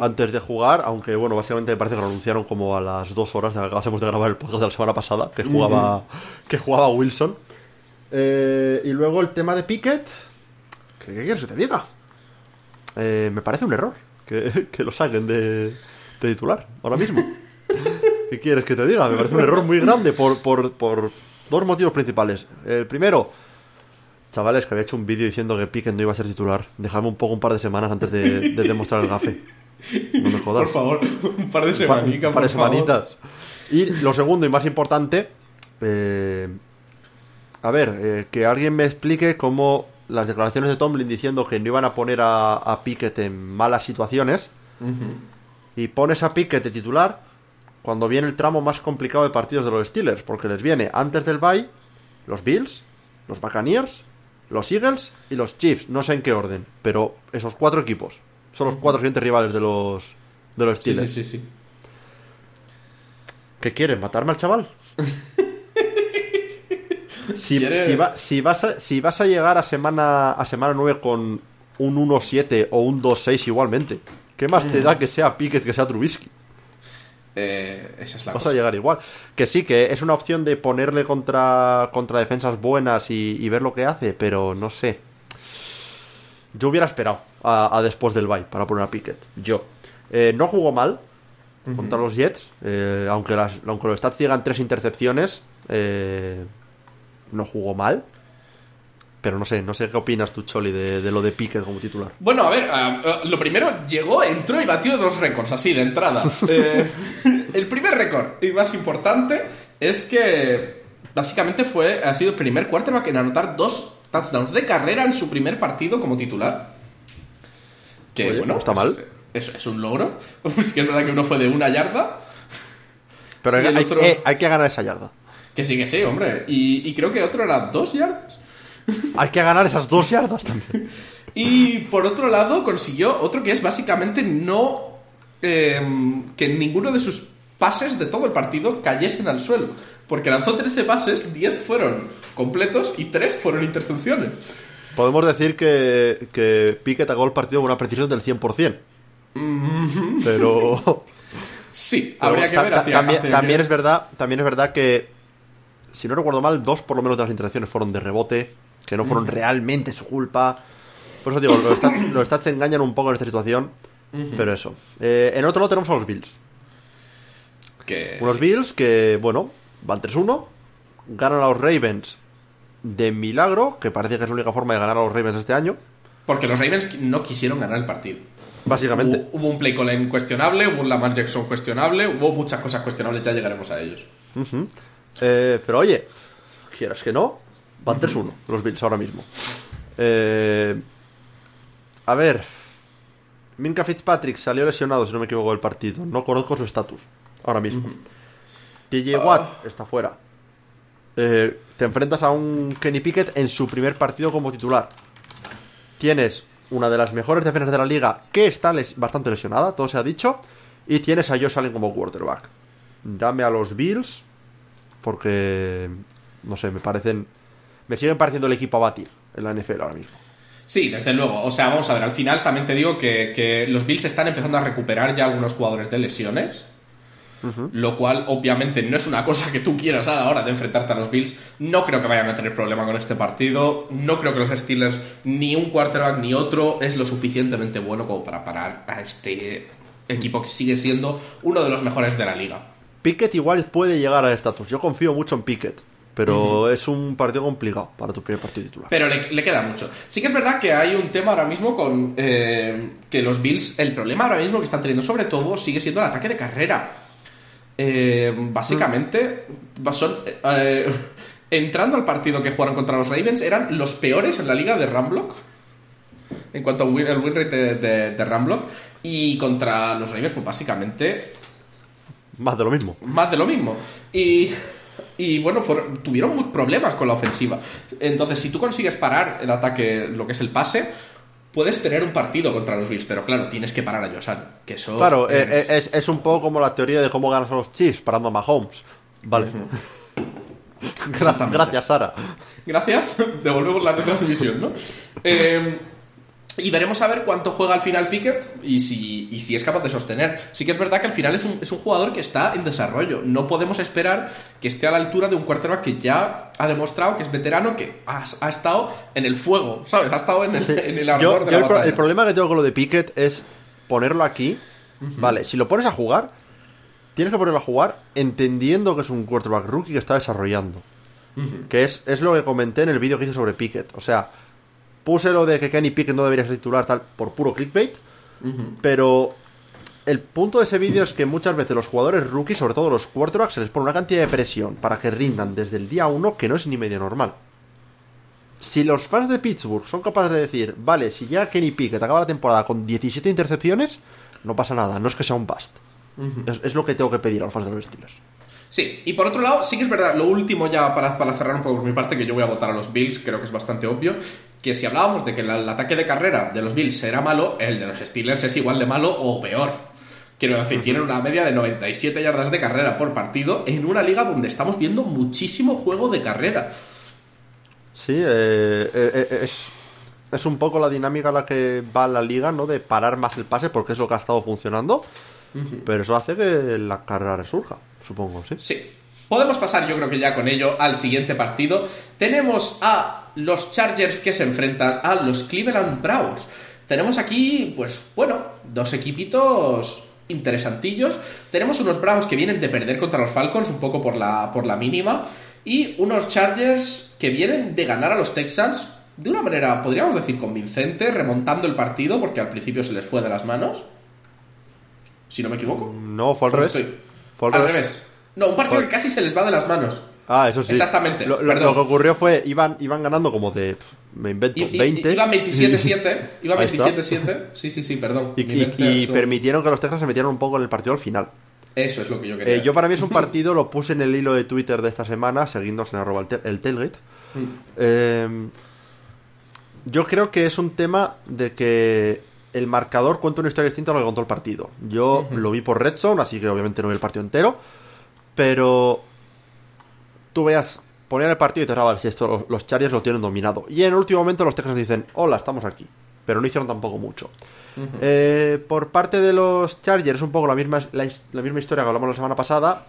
antes de jugar, aunque bueno, básicamente me parece que lo anunciaron como a las dos horas de que acabamos de grabar el podcast de la semana pasada, que jugaba, que jugaba Wilson. Eh, y luego el tema de Pickett, ¿Qué, quieres que te diga? Eh, me parece un error que, lo saquen de, titular ahora mismo. ¿Qué quieres que te diga? Me parece un error muy grande por, dos motivos principales. El primero, chavales, que había hecho un vídeo diciendo que Pickett no iba a ser titular. Dejadme un poco un par de semanas antes de, demostrar el gafe. No me jodas. Por favor, un par de semanitas. Un par, de semanitas. Y lo segundo y más importante, eh, a ver, eh, que alguien me explique cómo las declaraciones de Tomlin diciendo que no iban a poner a, a Pickett en malas situaciones. Y pones a Pickett de titular cuando viene el tramo más complicado de partidos de los Steelers. Porque les viene antes del bye los Bills, los Buccaneers, los Eagles y los Chiefs. No sé en qué orden, pero esos cuatro equipos son los cuatro siguientes rivales de los, de los Sí, Steelers. sí, sí, sí. ¿Qué quieres? ¿Matarme al chaval? si, Quiere- si va- si vas a, si vas a llegar a semana, a semana 9 con un 1-7 o un 2-6 igualmente, ¿qué más Mm. te da que sea Pickett que sea Trubisky? Eh, esa es la Vas cosa. a llegar igual. Que sí, que es una opción de ponerle contra, contra defensas buenas y, y ver lo que hace, pero no sé. Yo hubiera esperado a, a después del bye para poner a Pickett. Yo. Eh, no jugó mal contra los Jets, eh, aunque, las, aunque los stats digan tres intercepciones, eh, no jugó mal. Pero no sé, no sé qué opinas tú, Choli, de, de lo de Pickett como titular. Bueno, a ver, ah, ah, lo primero, llegó, entró y batió dos récords, así, de entrada. Eh, el primer récord, y más importante, es que básicamente fue, ha sido el primer quarterback en anotar dos touchdowns de carrera en su primer partido como titular. Que, Oye, bueno, no está es- mal. Es, es un logro. Pues que es verdad que uno fue de una yarda, Pero hay, otro- hay que ganar esa yarda. Que sí, que sí, hombre. Y, y creo que otro era dos yardas. Hay que ganar esas dos yardas también. Y por otro lado, consiguió otro que es básicamente no. eh, que ninguno de sus pases de todo el partido cayesen al suelo. Porque lanzó 13 pases, 10 fueron completos y 3 fueron intercepciones. Podemos decir que, que Pickett acabó el partido con una precisión del 100%. Pero. Sí, pero habría que ver hacia, también, hacia también es verdad, también es verdad que. Si no recuerdo mal, dos por lo menos de las interacciones fueron de rebote, que no fueron realmente su culpa. Por eso digo, los stats, los stats engañan un poco en esta situación. Pero eso. Eh, en otro lado tenemos a los Bills. que- Unos sí. Bills que, bueno, van 3-1. Ganan a los Ravens de milagro, que parece que es la única forma de ganar a los Ravens este año. Porque los Ravens no quisieron ganar el partido. Básicamente. Hubo, hubo un play call cuestionable, hubo un Lamar Jackson cuestionable, hubo muchas cosas cuestionables, ya llegaremos a ellos. Ujú. Eh, pero oye, quieras que no, van 3-1 los Bills ahora mismo. Eh, a ver, Minka Fitzpatrick salió lesionado, si no me equivoco, del partido. No conozco su estatus ahora mismo. TJ Ah. Watt está fuera. Eh, te enfrentas a un Kenny Pickett en su primer partido como titular. Tienes una de las mejores defensas de la liga que está les- bastante lesionada, todo se ha dicho. Y tienes a Josh Allen como quarterback. Dame a los Bills porque, no sé, me parecen... Me siguen pareciendo el equipo a batir en la NFL ahora mismo. Sí, desde luego. O sea, vamos a ver, al final también te digo que, que los Bills están empezando a recuperar ya algunos jugadores de lesiones. Lo cual, obviamente, no es una cosa que tú quieras a la hora de enfrentarte a los Bills. No creo que vayan a tener problema con este partido. No creo que los Steelers, ni un quarterback ni otro, es lo suficientemente bueno como para parar a este equipo que sigue siendo uno de los mejores de la liga. Pickett igual puede llegar al estatus. Yo confío mucho en Pickett, pero es un partido complicado para tu primer partido titular. Pero le, le queda mucho. Sí que es verdad que hay un tema ahora mismo con eh, que los Bills, el problema ahora mismo que están teniendo sobre todo sigue siendo el ataque de carrera. Eh, básicamente, son, eh, entrando al partido que jugaron contra los Ravens, eran los peores en la liga de Ramblock. En cuanto al win, el win rate de, de, de Ramblock. Y contra los Ravens, pues básicamente Más de lo mismo. más de lo mismo. Y, y bueno, fueron- tuvieron problemas con la ofensiva. Entonces, si tú consigues parar el ataque, lo que es el pase, puedes tener un partido contra los Bills, pero claro, tienes que parar a Josh Allen, que eso Claro, es- eh, eh, es, es un poco como la teoría de cómo ganas a los Chiefs parando a Mahomes. Vale. Gracias, Sara. Gracias, devolvemos la retransmisión, ¿no? Eh, y veremos a ver cuánto juega al final Pickett y si, y si es capaz de sostener. Sí que es verdad que al final es un, es un jugador que está en desarrollo. No podemos esperar que esté a la altura de un quarterback que ya ha demostrado que es veterano, que ha, ha estado en el fuego, ¿sabes? Ha estado en el, en el Yo, de yo la el, pro- el problema que tengo con lo de Pickett es ponerlo aquí. Vale, si lo pones a jugar, tienes que ponerlo a jugar entendiendo que es un quarterback rookie que está desarrollando. Que es, es lo que comenté en el vídeo que hice sobre Pickett. O sea, puse lo de que Kenny Pickett no debería ser titular tal por puro clickbait. Pero el punto de ese vídeo es que muchas veces los jugadores rookies, sobre todo los quarterbacks, se les pone una cantidad de presión para que rindan desde el día 1 que no es ni medio normal. Si los fans de Pittsburgh son capaces de decir, vale, si ya Kenny Pickett acaba la temporada con 17 intercepciones, no pasa nada, no es que sea un bust. es, es lo que tengo que pedir a los fans de los Steelers. Sí, y por otro lado, sí que es verdad, lo último ya para, para cerrar un poco por mi parte, que yo voy a votar a los Bills, creo que es bastante obvio, que si hablábamos de que el, el ataque de carrera de los Bills era malo, el de los Steelers es igual de malo o peor. Quiero decir, tienen una media de 97 yardas de carrera por partido en una liga donde estamos viendo muchísimo juego de carrera. Sí, eh, eh, eh, es, es un poco la dinámica a la que va la liga, ¿no? De parar más el pase porque es lo que ha estado funcionando. Pero eso hace que la carrera resurja, supongo, ¿sí? Sí. Podemos pasar, yo creo que ya con ello, al siguiente partido. Tenemos a los Chargers que se enfrentan a los Cleveland Browns. Tenemos aquí, pues bueno, dos equipitos interesantillos. Tenemos unos Browns que vienen de perder contra los Falcons, un poco por la, por la mínima. Y unos Chargers que vienen de ganar a los Texans de una manera, podríamos decir, convincente, remontando el partido, porque al principio se les fue de las manos. Si no me equivoco. No, fue al ¿O revés. estoy? Al revés. No, un partido que casi se les va de las manos. Ah, eso sí. Exactamente, Lo, lo- perdón. lo que ocurrió fue, iban, iban ganando como de, me invento, I- i- 20. Iban 27-7. Iban Ahí está. 27-7. Sí, sí, sí, perdón. Y, permitieron que los Texans se metieran un poco en el partido al final. Eso es lo que yo quería. Eh, yo para mí es un partido, lo puse en el hilo de Twitter de esta semana, seguidnos en arroba el, tel- el tailgate. Mm. Eh, yo creo que es un tema de que el marcador cuenta una historia distinta a lo que contó el partido. Yo lo vi por Red Zone, así que obviamente no vi el partido entero. Pero tú veas, ponían el partido y te daban si esto los, los Chargers lo tienen dominado. Y en el último momento los Texans dicen, hola, estamos aquí. Pero no hicieron tampoco mucho. Eh, por parte de los Chargers es un poco la misma, la misma historia que hablamos la semana pasada.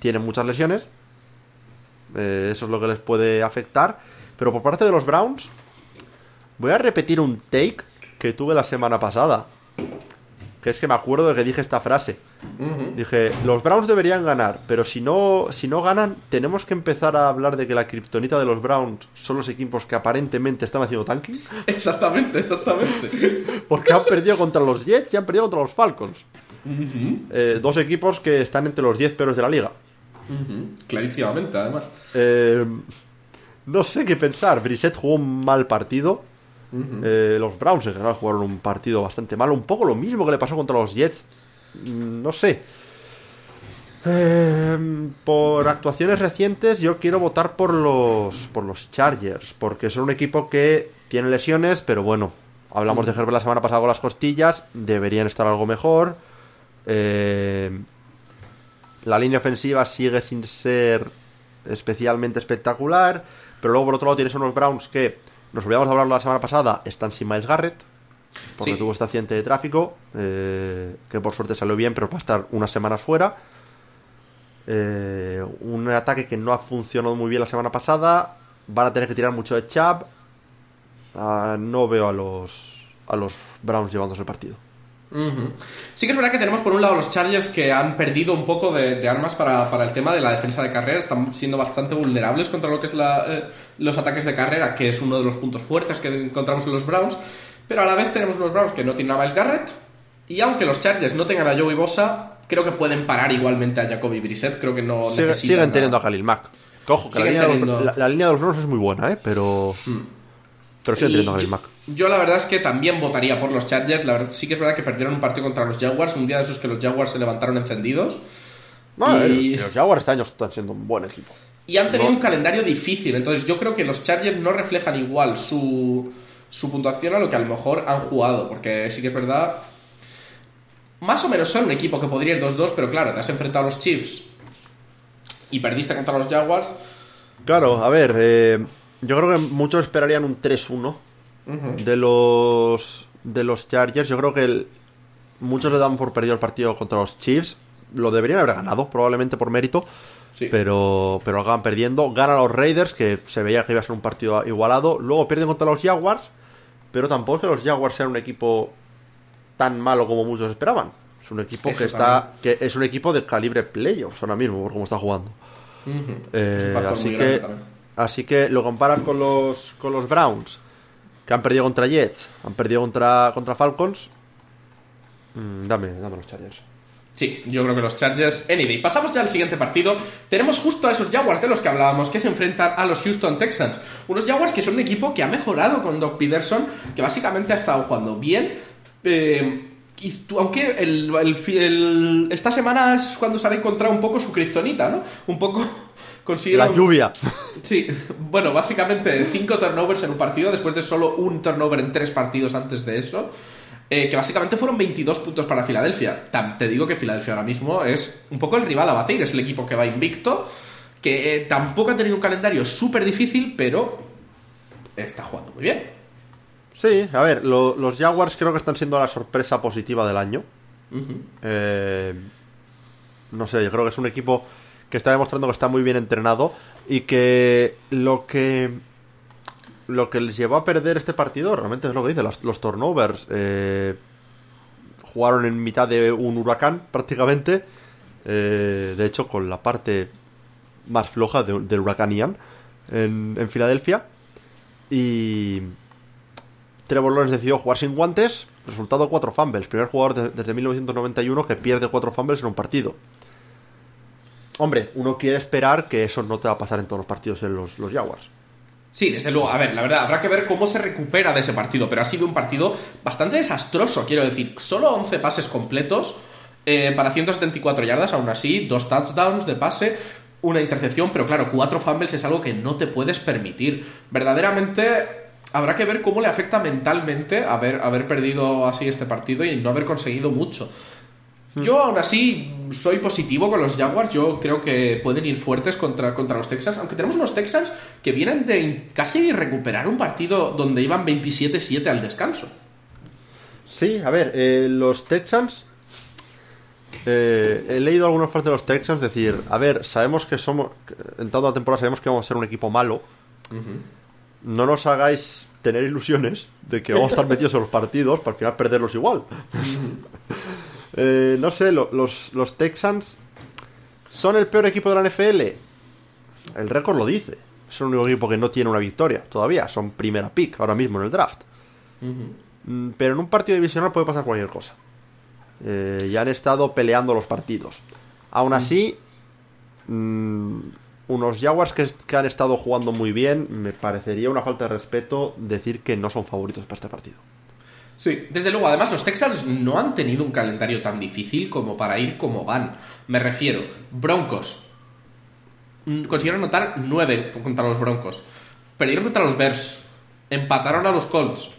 Tienen muchas lesiones. Eh, eso es lo que les puede afectar. Pero por parte de los Browns, voy a repetir un take que tuve la semana pasada. Que es que me acuerdo de que dije esta frase. Dije, los Browns deberían ganar, pero si no, si no ganan, tenemos que empezar a hablar de que la kriptonita de los Browns son los equipos que aparentemente están haciendo tanking. Exactamente, exactamente. Porque han perdido contra los Jets y han perdido contra los Falcons. Eh, dos equipos que están entre los 10 peores de la liga. Clarísimamente, además. Eh, no sé qué pensar. Brissett jugó un mal partido. Eh, los Browns en general jugaron un partido bastante malo. Un poco lo mismo que le pasó contra los Jets. Mm, No sé. Eh, por actuaciones recientes, yo quiero votar por los por los Chargers, porque son un equipo que tiene lesiones, pero bueno, hablamos de Herbert la semana pasada con las costillas, deberían estar algo mejor. Eh, la línea ofensiva sigue sin ser especialmente espectacular, pero luego por otro lado tienes unos Browns que, nos olvidamos de hablarlo la semana pasada, están sin Miles Garrett, porque Sí. tuvo este accidente de tráfico, eh, que por suerte salió bien, pero va a estar unas semanas fuera. Eh, un ataque que no ha funcionado muy bien la semana pasada, van a tener que tirar mucho de Chubb. Ah, no veo a los, a los Browns llevándose el partido. Sí que es verdad que tenemos por un lado los Chargers que han perdido un poco de, de armas para, para el tema de la defensa de carrera, están siendo bastante vulnerables contra lo que es la, eh, los ataques de carrera, que es uno de los puntos fuertes que encontramos en los Browns, pero a la vez tenemos unos Browns que no tienen a Miles Garrett, y aunque los Chargers no tengan a Joey Bosa, creo que pueden parar igualmente a Jacoby Brissett, creo que no Sigue- necesitan siguen teniendo a Khalil Mack. Cojo, que la línea, de los, la- la línea de los Browns es muy buena, ¿eh? Pero, pero siguen Y teniendo a yo, la verdad es que también votaría por los Chargers. La verdad, sí que es verdad que perdieron un partido contra los Jaguars. Un día de esos que los Jaguars se levantaron encendidos. No, y- los Jaguars este año están siendo un buen equipo. Y han tenido No. un calendario difícil. Entonces yo creo que los Chargers no reflejan igual su, su puntuación a lo que a lo mejor han jugado. Porque sí que es verdad. Más o menos son un equipo que podría ir 2-2, pero claro, te has enfrentado a los Chiefs y perdiste contra los Jaguars. Claro, a ver, eh, yo creo que muchos esperarían un 3-1 de los de los Chargers. Yo creo que el- muchos le dan por perdido el partido contra los Chiefs. Lo deberían haber ganado, probablemente por mérito, Sí. pero, pero acaban perdiendo. Ganan los Raiders, que se veía que iba a ser un partido igualado. Luego pierden contra los Jaguars, pero tampoco es que los Jaguars sean un equipo tan malo como muchos esperaban. Es un equipo Eso que está que es un equipo de calibre playoffs ahora mismo, por cómo está jugando. Eh, Es así que también. Así que lo comparas con los con los Browns que han perdido contra Jets, han perdido contra contra Falcons. Mm, dame, dame los Chargers. Sí, yo creo que los Chargers. Anyway, pasamos ya al siguiente partido. Tenemos justo a esos Jaguars de los que hablábamos, que se enfrentan a los Houston Texans. Unos Jaguars que son un equipo que ha mejorado con Doc Peterson, que básicamente ha estado jugando bien. eh, y aunque el, el- esta semana es cuando se ha encontrado un poco su kriptonita, ¿no? Un poco La lluvia. Sí, bueno, básicamente cinco turnovers en un partido después de solo un turnover en tres partidos antes de eso. eh, que básicamente fueron 22 puntos para Filadelfia. Te digo que Filadelfia ahora mismo es un poco el rival a batir, es el equipo que va invicto, que eh, tampoco ha tenido un calendario súper difícil, pero está jugando muy bien. Sí, a ver, los Jaguars creo que están siendo la sorpresa positiva del año. Eh, no sé, yo creo que es un equipo que está demostrando que está muy bien entrenado y que lo que lo que les llevó a perder este partido realmente es lo que dice, los, turnovers. Eh, jugaron en mitad de un huracán prácticamente. Eh, de hecho, con la parte más floja del huracán Ian en, en Filadelfia. Y Trevor Lawrence decidió jugar sin guantes. Resultado 4 fumbles. Primer jugador desde 1991 que pierde 4 fumbles en un partido. Hombre, uno quiere esperar que eso no te va a pasar en todos los partidos en los, los Jaguars. Sí, desde luego. A ver, la verdad, habrá que ver cómo se recupera de ese partido, pero ha sido un partido bastante desastroso, quiero decir. Solo 11 pases completos eh, para 174 yardas, aún así, dos touchdowns de pase, una intercepción, pero claro, cuatro fumbles es algo que no te puedes permitir. Verdaderamente habrá que ver cómo le afecta mentalmente haber, haber perdido así este partido y no haber conseguido mucho. Yo aún así soy positivo con los Jaguars. Yo creo que pueden ir fuertes contra, contra los Texans. Aunque tenemos unos Texans que vienen de casi recuperar un partido donde iban 27-7 al descanso. Sí, a ver, eh, los Texans. Eh, he leído algunos fans de los Texans decir: A ver, sabemos que somos. En toda la temporada sabemos que vamos a ser un equipo malo. No nos hagáis tener ilusiones de que vamos a estar metidos en los partidos para al final perderlos igual. Eh, no sé, los, los Texans son el peor equipo de la NFL. El récord lo dice. Es el único equipo que no tiene una victoria todavía. Son primera pick ahora mismo en el draft. Mm, pero en un partido divisional puede pasar cualquier cosa. Eh, ya han estado peleando los partidos. Aún así, mm, unos Jaguars que, que, han estado jugando muy bien, me parecería una falta de respeto decir que no son favoritos para este partido. Sí, desde luego, además los Texans no han tenido un calendario tan difícil como para ir como van. Me refiero, Broncos. Mm, consiguieron anotar 9 contra los Broncos. Perdieron contra los Bears. Empataron a los Colts.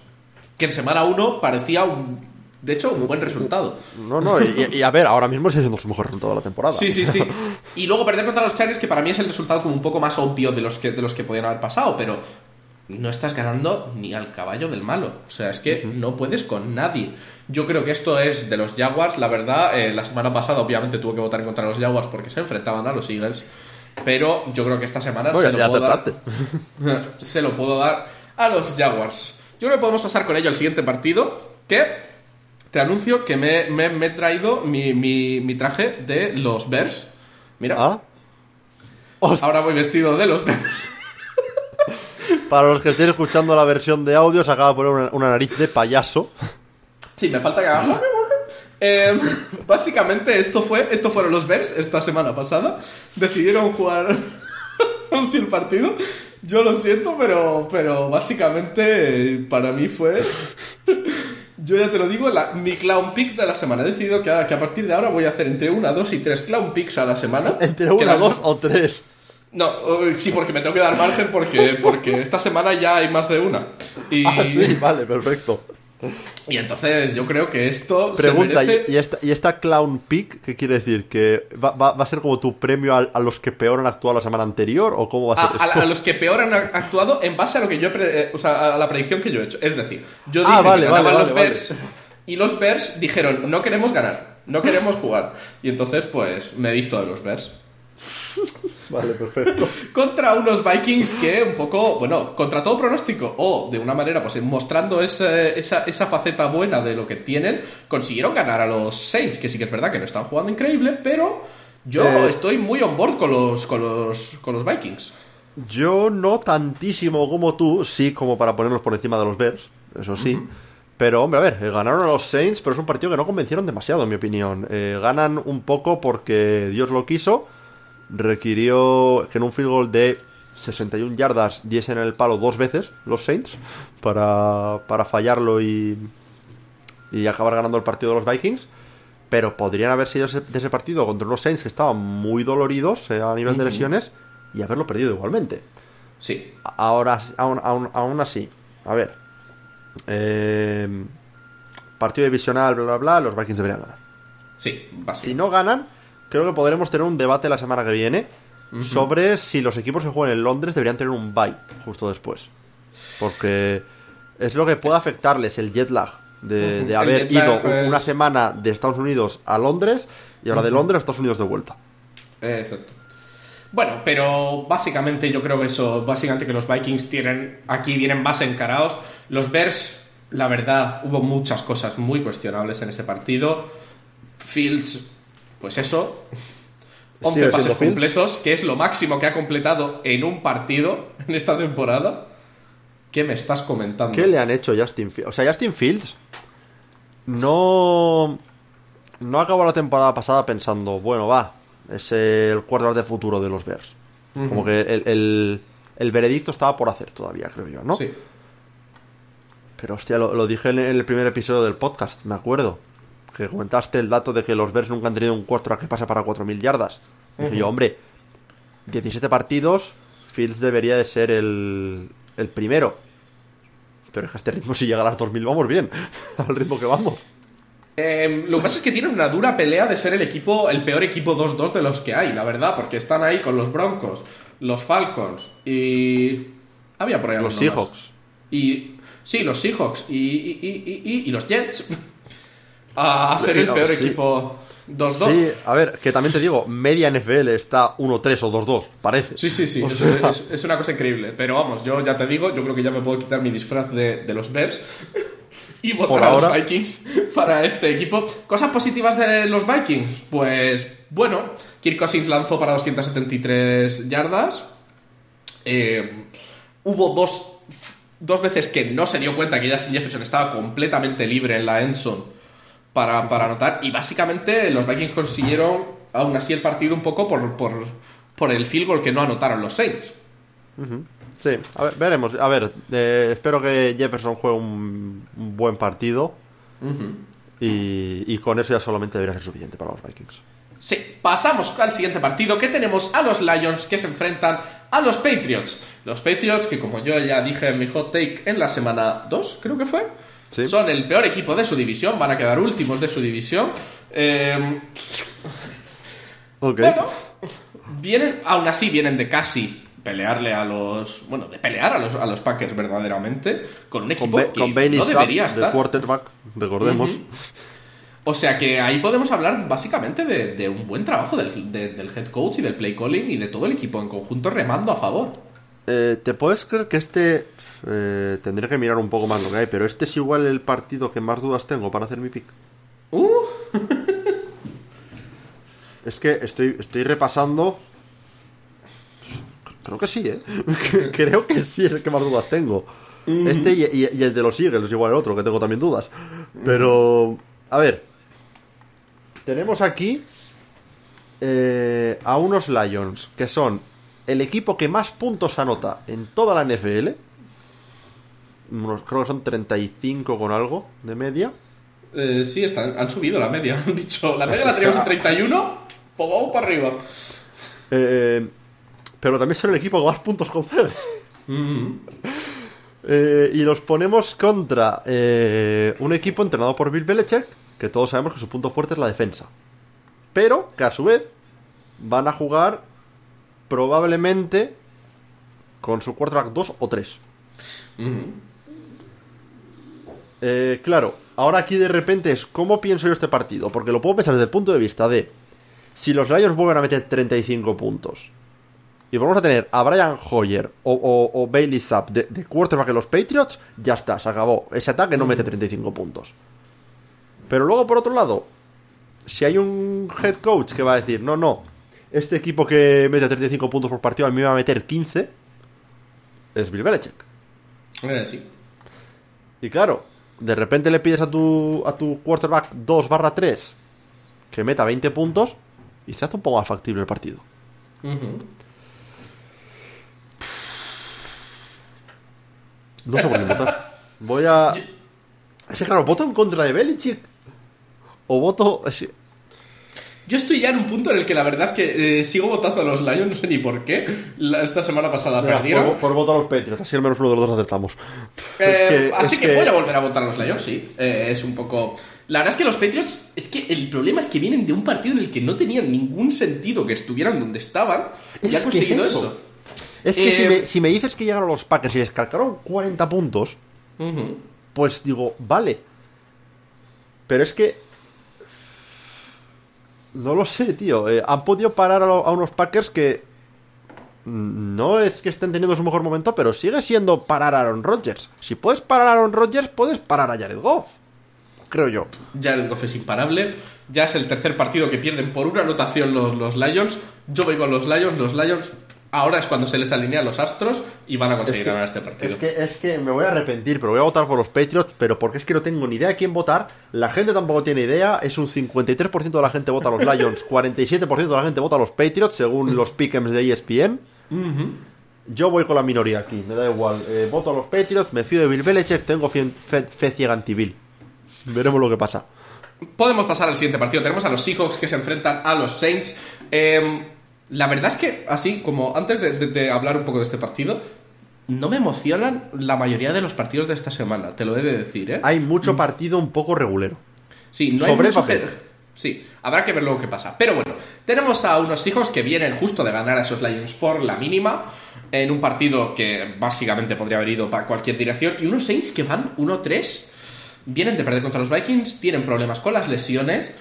Que en semana 1 parecía un de hecho, un buen resultado. No, no, y, a ver, ahora mismo está siendo su mejor resultado de la temporada. Sí, sí, sí. Y luego perder contra los Chargers, que para mí es el resultado como un poco más obvio de los que, de los que podían haber pasado, pero no estás ganando ni al caballo del malo. O sea, es que no puedes con nadie. Yo creo que esto es de los Jaguars. La verdad, eh, la semana pasada obviamente tuve que votar en contra de los Jaguars porque se enfrentaban a los Eagles. Pero yo creo que esta semana se, lo puedo dar, se lo puedo dar a los Jaguars. Yo creo que podemos pasar con ello al siguiente partido. Que te anuncio que me, he traído mi, traje de los Bears. Mira. ¿Ah? Ahora voy vestido de los Bears. Para los que estén escuchando la versión de audio, se acaba de poner una, nariz de payaso. Sí, me falta que haga. Eh, básicamente, esto fue, esto fueron los Bears esta semana pasada. Decidieron jugar un partido. Yo lo siento, pero, pero básicamente para mí fue. Yo ya te lo digo, la, mi clown pick de la semana. He decidido que, a partir de ahora voy a hacer entre una, dos y tres clown picks a la semana. Entre una, dos o tres. No, sí, porque me tengo que dar margen porque, porque esta semana ya hay más de una. Y... Ah, sí, vale, perfecto. Y entonces yo creo que esto. Pregunta, ¿y, esta, ¿y esta Clown Pick qué quiere decir? ¿Que va, va, a ser como tu premio a, los que peor han actuado la semana anterior? ¿O cómo va a ser? A, a, los que peor han actuado en base a lo que yo. Eh, o sea, a la predicción que yo he hecho. Es decir, yo ah, dije vale, que vale, los Bears. Y los Bears dijeron, no queremos ganar, no queremos jugar. Y entonces, pues, me he visto de los Bears. Vale, perfecto. contra unos Vikings que un poco, bueno, contra todo pronóstico o de una manera, pues mostrando esa, esa, faceta buena de lo que tienen, consiguieron ganar a los Saints, que sí que es verdad que no están jugando increíble, pero yo eh, estoy muy on board con los, con los, con los Vikings. Yo no tantísimo como tú, sí como para ponerlos por encima de los Bears, eso sí. Pero, hombre, a ver, eh, ganaron a los Saints, pero es un partido que no convencieron demasiado, en mi opinión. Eh, ganan un poco porque Dios lo quiso requirió que en un field goal de 61 yardas diesen el palo dos veces los Saints para, para fallarlo y, y acabar ganando el partido de los Vikings. Pero podrían haber sido de ese partido contra unos Saints que estaban muy doloridos eh, a nivel de lesiones y haberlo perdido igualmente. Sí. Ahora, aún, aún, así, a ver. Eh, partido divisional, bla, bla, bla, los Vikings deberían ganar. Sí, Si no ganan, creo que podremos tener un debate la semana que viene sobre si los equipos que juegan en Londres deberían tener un bye justo después. Porque es lo que puede afectarles el jet lag de, haber ido es- una semana de Estados Unidos a Londres y ahora de Londres a Estados Unidos de vuelta. Exacto. Bueno, pero básicamente yo creo que eso, básicamente que los Vikings tienen, aquí vienen más encarados. Los Bears, la verdad, hubo muchas cosas muy cuestionables en ese partido. Fields, pues eso, 11 Sigue pases completos, que es lo máximo que ha completado en un partido en esta temporada. ¿Qué me estás comentando? ¿Qué le han hecho a Justin Fields? O sea, Justin Fields no. No acabó la temporada pasada pensando, bueno, va, es el quarterback de futuro de los Bears. Como que el, el- el veredicto estaba por hacer todavía, creo yo, ¿no? Sí. Pero hostia, lo, lo dije en el primer episodio del podcast, me acuerdo. Que comentaste el dato de que los Bears nunca han tenido un quarterback que pase para 4.000 yardas. Dije yo, hombre, 17 partidos, Fields debería de ser el, el primero. Pero es que a este ritmo, si llega a las 2.000, vamos bien. Al ritmo que vamos. Eh, lo que pasa es que tienen una dura pelea de ser el equipo, el peor equipo 2-2 de los que hay, la verdad, porque están ahí con los Broncos, los Falcons y. Había por ahí Los más. Seahawks. Y. Sí, los Seahawks y, y, y- y- y- y los Jets. A ser el peor sí. equipo 2-2. Sí, a ver, que también te digo, media NFL está 1-3 o 2-2, parece. Sí, sí, sí, O es, sea, es- es una cosa increíble. Pero vamos, yo ya te digo, yo creo que ya me puedo quitar mi disfraz de, de los Bears y votar Por a los. Vikings para este equipo. Cosas positivas de los Vikings, pues bueno, Kirk Cousins lanzó para 273 yardas. Eh, hubo dos, dos veces que no se dio cuenta que Justin Jefferson estaba completamente libre en la endzone para, para anotar. Y básicamente los Vikings consiguieron aún así el partido un poco por, por, por el field goal que no anotaron los Saints. Sí, a ver, veremos. A ver, eh, espero que Jefferson juegue un, un buen partido. y, y con eso ya solamente debería ser suficiente para los Vikings. Sí, pasamos al siguiente partido que tenemos a los Lions que se enfrentan a los Patriots. Los Patriots que como yo ya dije en mi hot take en la semana 2, creo que fue, Sí. son el peor equipo de su división, van a quedar últimos de su división. Eh. Bueno, vienen, aún así vienen de casi pelearle a los. Bueno, de pelear a los, a los Packers verdaderamente. Con un con, equipo Ba- que con no debería de estar. quarterback, recordemos. O sea que ahí podemos hablar básicamente de, de un buen trabajo del, de- del head coach y del play calling y de todo el equipo en conjunto remando a favor. Eh, ¿Te puedes creer que este... eh, tendré que mirar un poco más lo que hay, pero este es igual el partido que más dudas tengo para hacer mi pick. Uh, Es que estoy, estoy repasando... Creo que sí, ¿eh? Creo que sí es el que más dudas tengo. Este y, y- y el de los Eagles, igual el otro, que tengo también dudas. Pero... A ver. Tenemos aquí eh, a unos Lions, que son el equipo que más puntos anota en toda la NFL. Creo que son 35 con algo de media. eh, sí, están, han subido la media. Han dicho, la media la teníamos en 31, pues vamos para arriba. Eh, pero también son el equipo que más puntos concede. Mm. Eh, y los ponemos contra eh, un equipo entrenado por Bill Belichick, que todos sabemos que su punto fuerte es la defensa. Pero que a su vez van a jugar probablemente con su quarterback 2 o 3. Mm. Eh, claro, ahora aquí de repente es cómo pienso yo este partido, porque lo puedo pensar desde el punto de vista de si los Lions vuelven a meter 35 puntos y vamos a tener a Brian Hoyer o, o- o Bailey Zapp de, de quarterback en los Patriots, ya está, se acabó. Ese ataque no mete 35 puntos. Pero luego, por otro lado, si hay un head coach que va a decir, no, no, este equipo que mete 35 puntos por partido a mí me va a meter 15, es Bill Belichick. Eh, sí. Y claro, de repente le pides a tu, a tu quarterback 2 barra 3 que meta 20 puntos y se hace un poco más factible el partido. Ujú. No sé por qué votar. Voy a... Es que claro, ¿voto en contra de Belichick? ¿O voto...? Yo estoy ya en un punto en el que la verdad es que eh, sigo votando a los Lions, no sé ni por qué. La- esta semana pasada perdieron. por, por voto a los Patriots, así al menos uno de los dos acertamos. Eh, Es que- así es que, que- voy a volver a votar a los Lions, sí. Eh, es un poco. La verdad es que los Patriots. Es que el problema es que vienen de un partido en el que no tenían ningún sentido que estuvieran donde estaban y Es han que conseguido es eso. eso. Es que si, me, si me dices que llegaron los Packers y les calcaron 40 puntos, pues digo, vale. Pero es que. No lo sé, tío. Eh, han podido parar a, unos Packers que. No es que estén teniendo su mejor momento, pero sigue siendo parar a Aaron Rodgers. Si puedes parar a Aaron Rodgers, puedes parar a Jared Goff. Creo yo. Jared Goff es imparable. Ya es el tercer partido que pierden por una anotación los, los Lions. Yo voy con los Lions. Los Lions ahora es cuando se les alinean los astros y van a conseguir Es que- ganar este partido. Es que, es que me voy a arrepentir, pero voy a votar por los Patriots, pero porque es que no tengo ni idea de quién votar. La gente tampoco tiene idea. Es un 53% de la gente vota a los Lions, 47% de la gente vota a los Patriots, según los pick'ems de ESPN. Yo voy con la minoría aquí, me da igual. Eh, voto a los Patriots, me fío de Bill Belichick, tengo fe, fe- fe ciega en T-Bill. Veremos lo que pasa. Podemos pasar al siguiente partido. Tenemos a los Seahawks que se enfrentan a los Saints. Eh, la verdad es que, así como antes de, de- de hablar un poco de este partido, no me emocionan la mayoría de los partidos de esta semana. Te lo he de decir, ¿eh? Hay mucho partido un poco regulero. Sí, no hay Sobre mucho papel. que- Sí, habrá que ver luego qué pasa. Pero bueno, tenemos a unos hijos que vienen justo de ganar a esos Lions por la mínima, en un partido que básicamente podría haber ido para cualquier dirección, y unos Saints que van 1-3, vienen de perder contra los Vikings, tienen problemas con las lesiones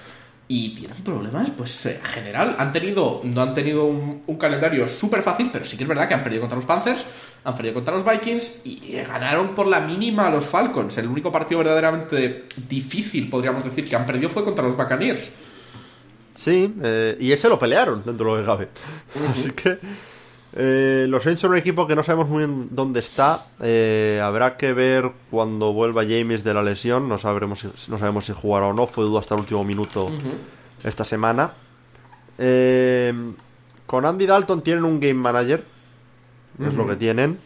y tienen problemas, pues en general, han tenido, no han tenido un, un calendario súper fácil, pero sí que es verdad que han perdido contra los Panthers, han perdido contra los Vikings y ganaron por la mínima a los Falcons. El único partido verdaderamente difícil, podríamos decir, que han perdido fue contra los Buccaneers. Sí, eh, y ese lo pelearon dentro de lo que cabe. Así que eh, los Saints son un equipo que no sabemos muy bien dónde está. Eh, habrá que ver cuando vuelva James de la lesión. No sabremos si, no sabemos si jugará o no. Fue duda hasta el último minuto esta semana. Eh, con Andy Dalton tienen un game manager. Es lo que tienen.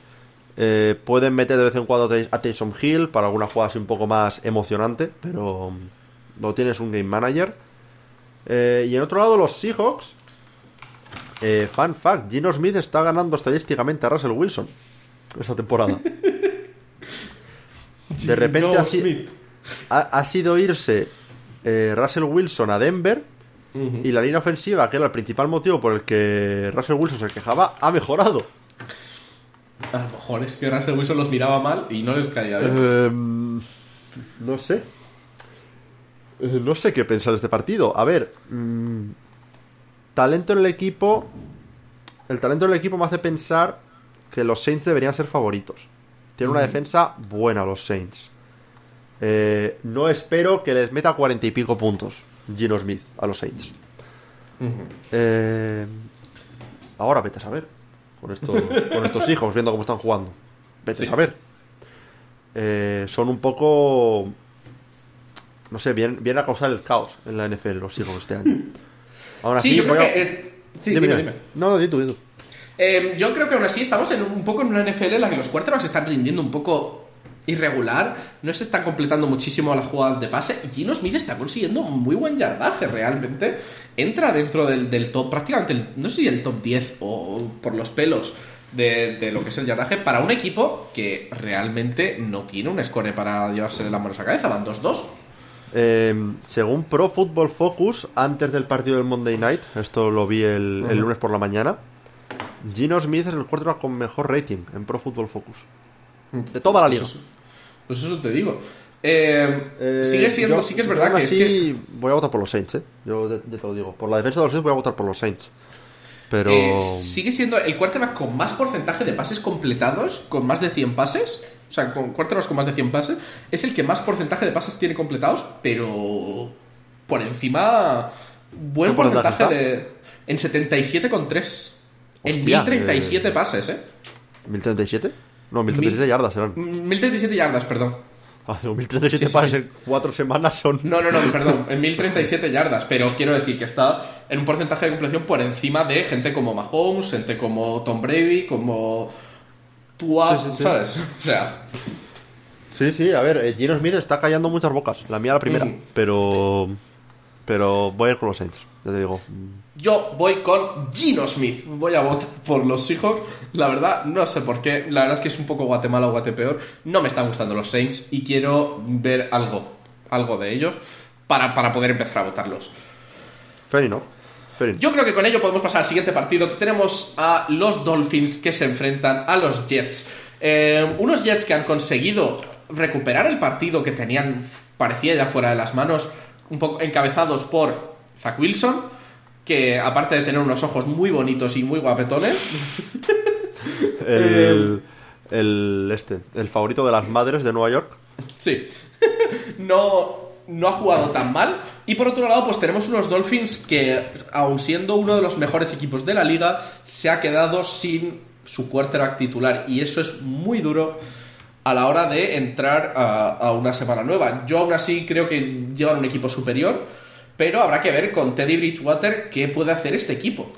Pueden meter de vez en cuando a Taysom Hill para alguna jugada así un poco más emocionante, pero mm, no tienes un game manager. Y en otro lado, los Seahawks. Eh, fun fact: Gino Smith está ganando estadísticamente a Russell Wilson esta temporada. De repente ha, si- ha- ha sido irse eh, Russell Wilson a Denver. Y la línea ofensiva, que era el principal motivo por el que Russell Wilson se quejaba, ha mejorado. A lo mejor es que Russell Wilson los miraba mal y no les caía bien. Eh, no sé. Eh, No sé qué pensar de este partido. A ver, mm, talento en el equipo. El talento en el equipo me hace pensar que los Saints deberían ser favoritos. Tienen una defensa buena los Saints. Eh, no espero que les meta cuarenta y pico puntos Gino Smith a los Saints. Eh, ahora vete a saber. Con estos, con estos hijos, viendo cómo están jugando. Vete Sí. a saber. Eh, son un poco. No sé, vienen, vienen a causar el caos en la NFL los hijos este año. Así, sí, yo creo voy a- que. eh, sí, Dime, dime. No, di tú, di tú. Eh, yo creo que aún así estamos en un, poco en una NFL en la que los quarterbacks están rindiendo un poco irregular, no se están completando muchísimo las jugadas de pase y Gino Smith está consiguiendo muy buen yardaje realmente. Entra dentro del, del top, prácticamente, el- no sé si el top 10 o por los pelos de, de lo que es el yardaje para un equipo que realmente no tiene un score para llevarse las manos a cabeza, van 2-2. Eh, según Pro Football Focus, antes del partido del Monday Night, esto lo vi el, el lunes por la mañana, Gino Smith es el quarterback con mejor rating en Pro Football Focus. De toda la liga. Pues eso, pues eso te digo. Eh, Eh, sigue siendo, yo- sí que es verdad que, es así que- voy a votar por los Saints, ¿eh? Yo ya te lo digo. Por la defensa de los Saints voy a votar por los Saints. Pero... Eh, sigue siendo el quarterback con más porcentaje de pases completados, con más de 100 pases. O sea, con quarterbacks con más de 100 pases. Es el que más porcentaje de pases tiene completados, pero por encima. Buen ¿Qué porcentaje de. En 77,3. En Hostia, 1037 pases, ¿eh? ¿1037? No, 1037 yardas eran. 1037 yardas, perdón. Ah, digo, 1037 Sí, sí, pases sí. en cuatro semanas son... No, no, no, perdón, en 1037 yardas, pero quiero decir que está en un porcentaje de compleción por encima de gente como Mahomes, gente como Tom Brady, como Tua, Sí, sí, sí. ¿sabes? O sea, Sí, sí, a ver, eh, Gino Smith está callando muchas bocas. La mía la primera. Pero... Pero voy a ir con los Saints, ya te digo. Yo voy con Gino Smith. Voy a votar por los Seahawks. La verdad, no sé por qué. La verdad es que es un poco Guatemala o Guatepeor. No me están gustando los Saints y quiero ver algo, algo de ellos para, para poder empezar a votarlos. Fair enough. Yo creo que con ello podemos pasar al siguiente partido. que Tenemos a los Dolphins que se enfrentan a los Jets. Eh, unos Jets que han conseguido recuperar el partido que tenían, parecía ya fuera de las manos, un poco encabezados por Zach Wilson, que aparte de tener unos ojos muy bonitos y muy guapetones, El, el, este, el favorito de las madres de Nueva York. sí, no, no ha jugado tan mal. Y por otro lado, pues tenemos unos Dolphins que, aun siendo uno de los mejores equipos de la liga, se ha quedado sin su quarterback titular. Y eso es muy duro a la hora de entrar a, a una semana nueva. Yo aún así creo que llevan un equipo superior, pero habrá que ver con Teddy Bridgewater qué puede hacer este equipo.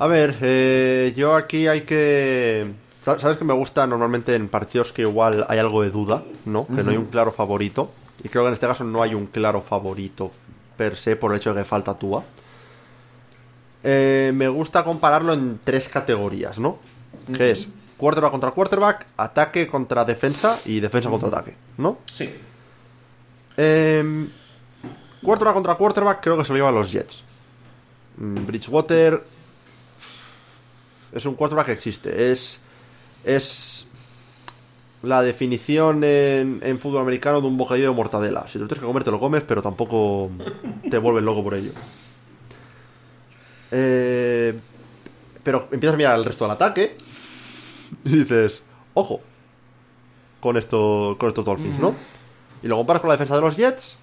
A ver, eh, yo aquí hay que... sa- ¿Sabes que me gusta normalmente en partidos que igual hay algo de duda, ¿no? Que no hay un claro favorito. Y creo que en este caso no hay un claro favorito per se por el hecho de que falta Tua. Eh, me gusta compararlo en tres categorías, ¿no? Que es quarterback contra quarterback, ataque contra defensa y defensa contra ataque, ¿no? Sí. Eh, quarterback contra quarterback creo que se lo llevan los Jets. Mm, Bridgewater es un quarterback que existe. Es, es la definición en, en fútbol americano de un bocadillo de mortadela. Si te lo tienes que comer, te lo comes, pero tampoco te vuelves loco por ello. Eh, pero empiezas a mirar el resto del ataque y dices, ojo, con, esto, con estos Dolphins, ¿no? Y lo comparas con la defensa de los Jets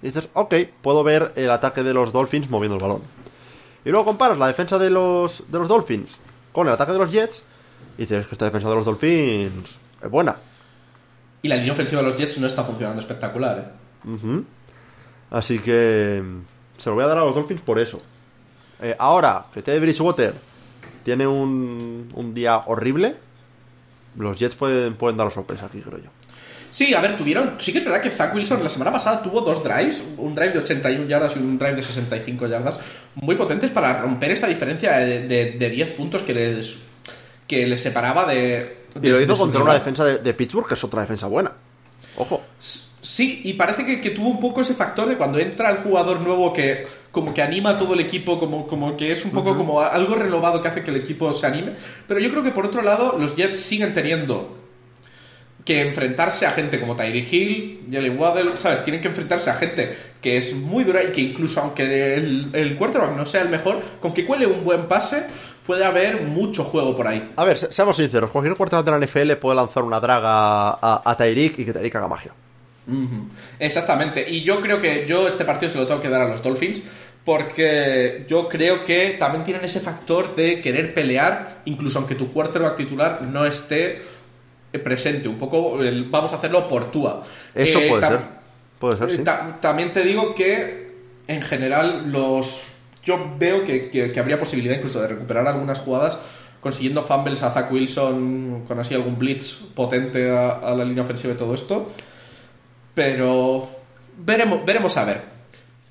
y dices, ok, puedo ver el ataque de los Dolphins moviendo el balón. Y luego comparas la defensa de los, de los Dolphins con el ataque de los Jets y dices que esta defensa de los Dolphins es buena. Y la línea ofensiva de los Jets no está funcionando espectacular, ¿eh? Así que mm, se lo voy a dar a los Dolphins por eso. Eh, ahora que Teddy Bridgewater tiene un, un día horrible, los Jets pueden, pueden dar sorpresa aquí, creo yo. Sí, a ver, tuvieron. Sí que es verdad que Zach Wilson la semana pasada tuvo dos drives, un drive de 81 yardas y un drive de 65 yardas, muy potentes para romper esta diferencia de, de- de 10 puntos que les, que les separaba de. Y lo hizo contra una defensa de, de Pittsburgh, que es otra defensa buena. Ojo. Sí, y parece que, que tuvo un poco ese factor de cuando entra el jugador nuevo que como que anima a todo el equipo, como, como que es un poco como algo renovado que hace que el equipo se anime. Pero yo creo que por otro lado, los Jets siguen teniendo que enfrentarse a gente como Tyreek Hill, Jalen Waddell, ¿sabes? Tienen que enfrentarse a gente que es muy dura y que incluso aunque el, el quarterback no sea el mejor, con que cuele un buen pase, puede haber mucho juego por ahí. A ver, se- seamos sinceros, cualquier quarterback de la NFL puede lanzar una draga a, a Tyreek y que Tyreek haga magia. Exactamente. Y yo creo que yo este partido se lo tengo que dar a los Dolphins. Porque yo creo que también tienen ese factor de querer pelear, incluso aunque tu quarterback titular no esté eh, presente. Un poco el, vamos a hacerlo por Tua. Eso Eh, puede ser. Puede ser, eh, sí. ta- también te digo que en general los yo veo que, que- que habría posibilidad incluso de recuperar algunas jugadas consiguiendo fumbles a Zach Wilson con así algún blitz potente a, a la línea ofensiva y todo esto. Pero veremos, veremos a ver.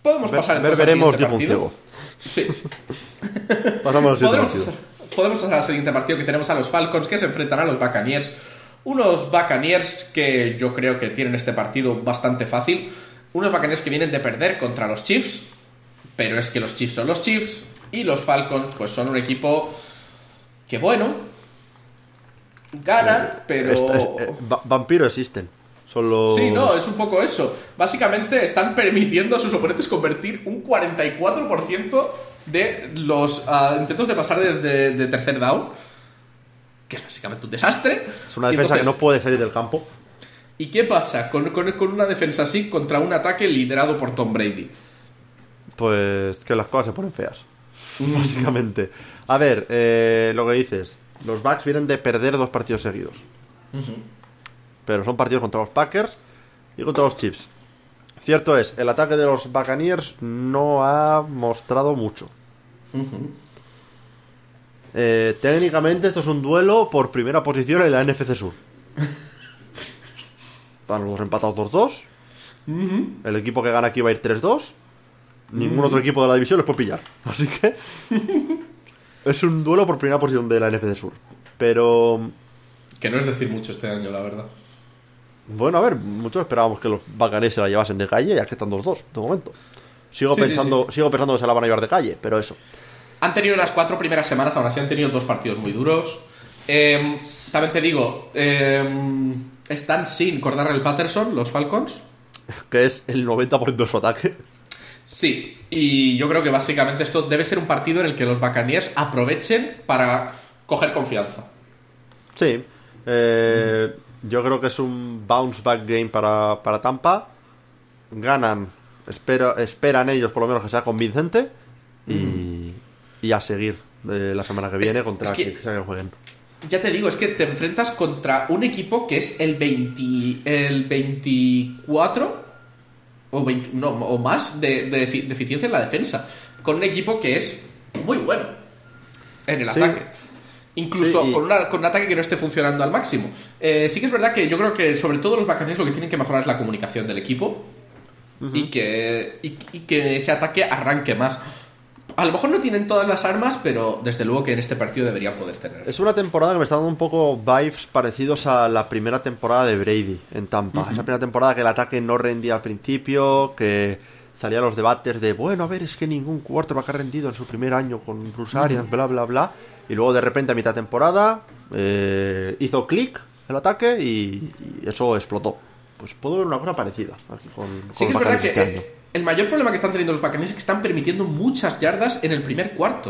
Podemos Ver- pasar ver- entonces al siguiente partido. Sí. Pasamos al siguiente podemos, partido. podemos pasar al siguiente partido que tenemos a los Falcons que se enfrentan a los Buccaneers. Unos Buccaneers que yo creo que tienen este partido bastante fácil. Unos Buccaneers que vienen de perder contra los Chiefs. Pero es que los Chiefs son los Chiefs. Y los Falcons pues son un equipo que bueno. Ganan, pero... Es- es- eh, va- vampiro existen. Son los. Sí, no, es un poco eso. Básicamente están permitiendo a sus oponentes convertir un 44% de los ah, intentos de pasar de, de- de tercer down, que es básicamente un desastre. Es una defensa que no puede salir del campo. ¿Y qué pasa con, con- con una defensa así contra un ataque liderado por Tom Brady? Pues que las cosas se ponen feas. Básicamente. A ver, eh, lo que dices. Los Bucks vienen de perder dos partidos seguidos. Pero son partidos contra los Packers y contra los Chiefs. Cierto es, el ataque de los Buccaneers no ha mostrado mucho. Eh, técnicamente esto es un duelo por primera posición en la NFC Sur. Están los dos empatados 2-2. El equipo que gana aquí va a ir 3-2. Ningún otro equipo de la división les puede pillar. Así que es un duelo por primera posición de la NFC Sur. Pero Que no es decir mucho este año, la verdad. bueno, a ver, muchos esperábamos que los Bacanes se la llevasen de calle, ya que están 2-2 de momento. Sigo Sí, sí, pensando, sigo pensando que se la van a llevar de calle, pero eso. Han tenido las cuatro primeras semanas, ahora sí han tenido dos partidos muy duros. Eh, también te digo, eh, están sin Cordarrelle Patterson, los Falcons. Que es el 90% de su ataque. Sí, y yo creo que básicamente esto debe ser un partido en el que los Buccaneers aprovechen para coger confianza. Sí. eh, yo creo que es un bounce back game para, para Tampa. Ganan. Espero, esperan ellos por lo menos que sea convincente. Y, y a seguir eh, la semana que viene Es- contra es que- jueguen. Ya te digo, es que te enfrentas contra un equipo que es el 20, el 24 o, 20 no, o más de, de efi- de eficiencia en la defensa. Con un equipo que es muy bueno en el Sí. ataque. Incluso Sí, y- con, una- con un ataque que no esté funcionando al máximo. Eh, sí que es verdad que yo creo que sobre todo los Buccaneers lo que tienen que mejorar es la comunicación del equipo y, que, y, y que ese ataque arranque más. A lo mejor no tienen todas las armas, pero desde luego que en este partido deberían poder tener. Es una temporada que me está dando un poco vibes parecidos a la primera temporada de Brady en Tampa. Esa primera temporada que el ataque no rendía al principio, que salían los debates de, bueno, a ver, es que ningún quarterback ha rendido en su primer año con Bruce Arians, bla, bla, bla. Y luego de repente a mitad temporada eh, hizo clic el ataque y, y eso explotó. Pues puedo ver una cosa parecida aquí con, con Sí que es verdad que año. eh, el mayor problema que están teniendo los Buccaneers es que están permitiendo muchas yardas en el primer cuarto.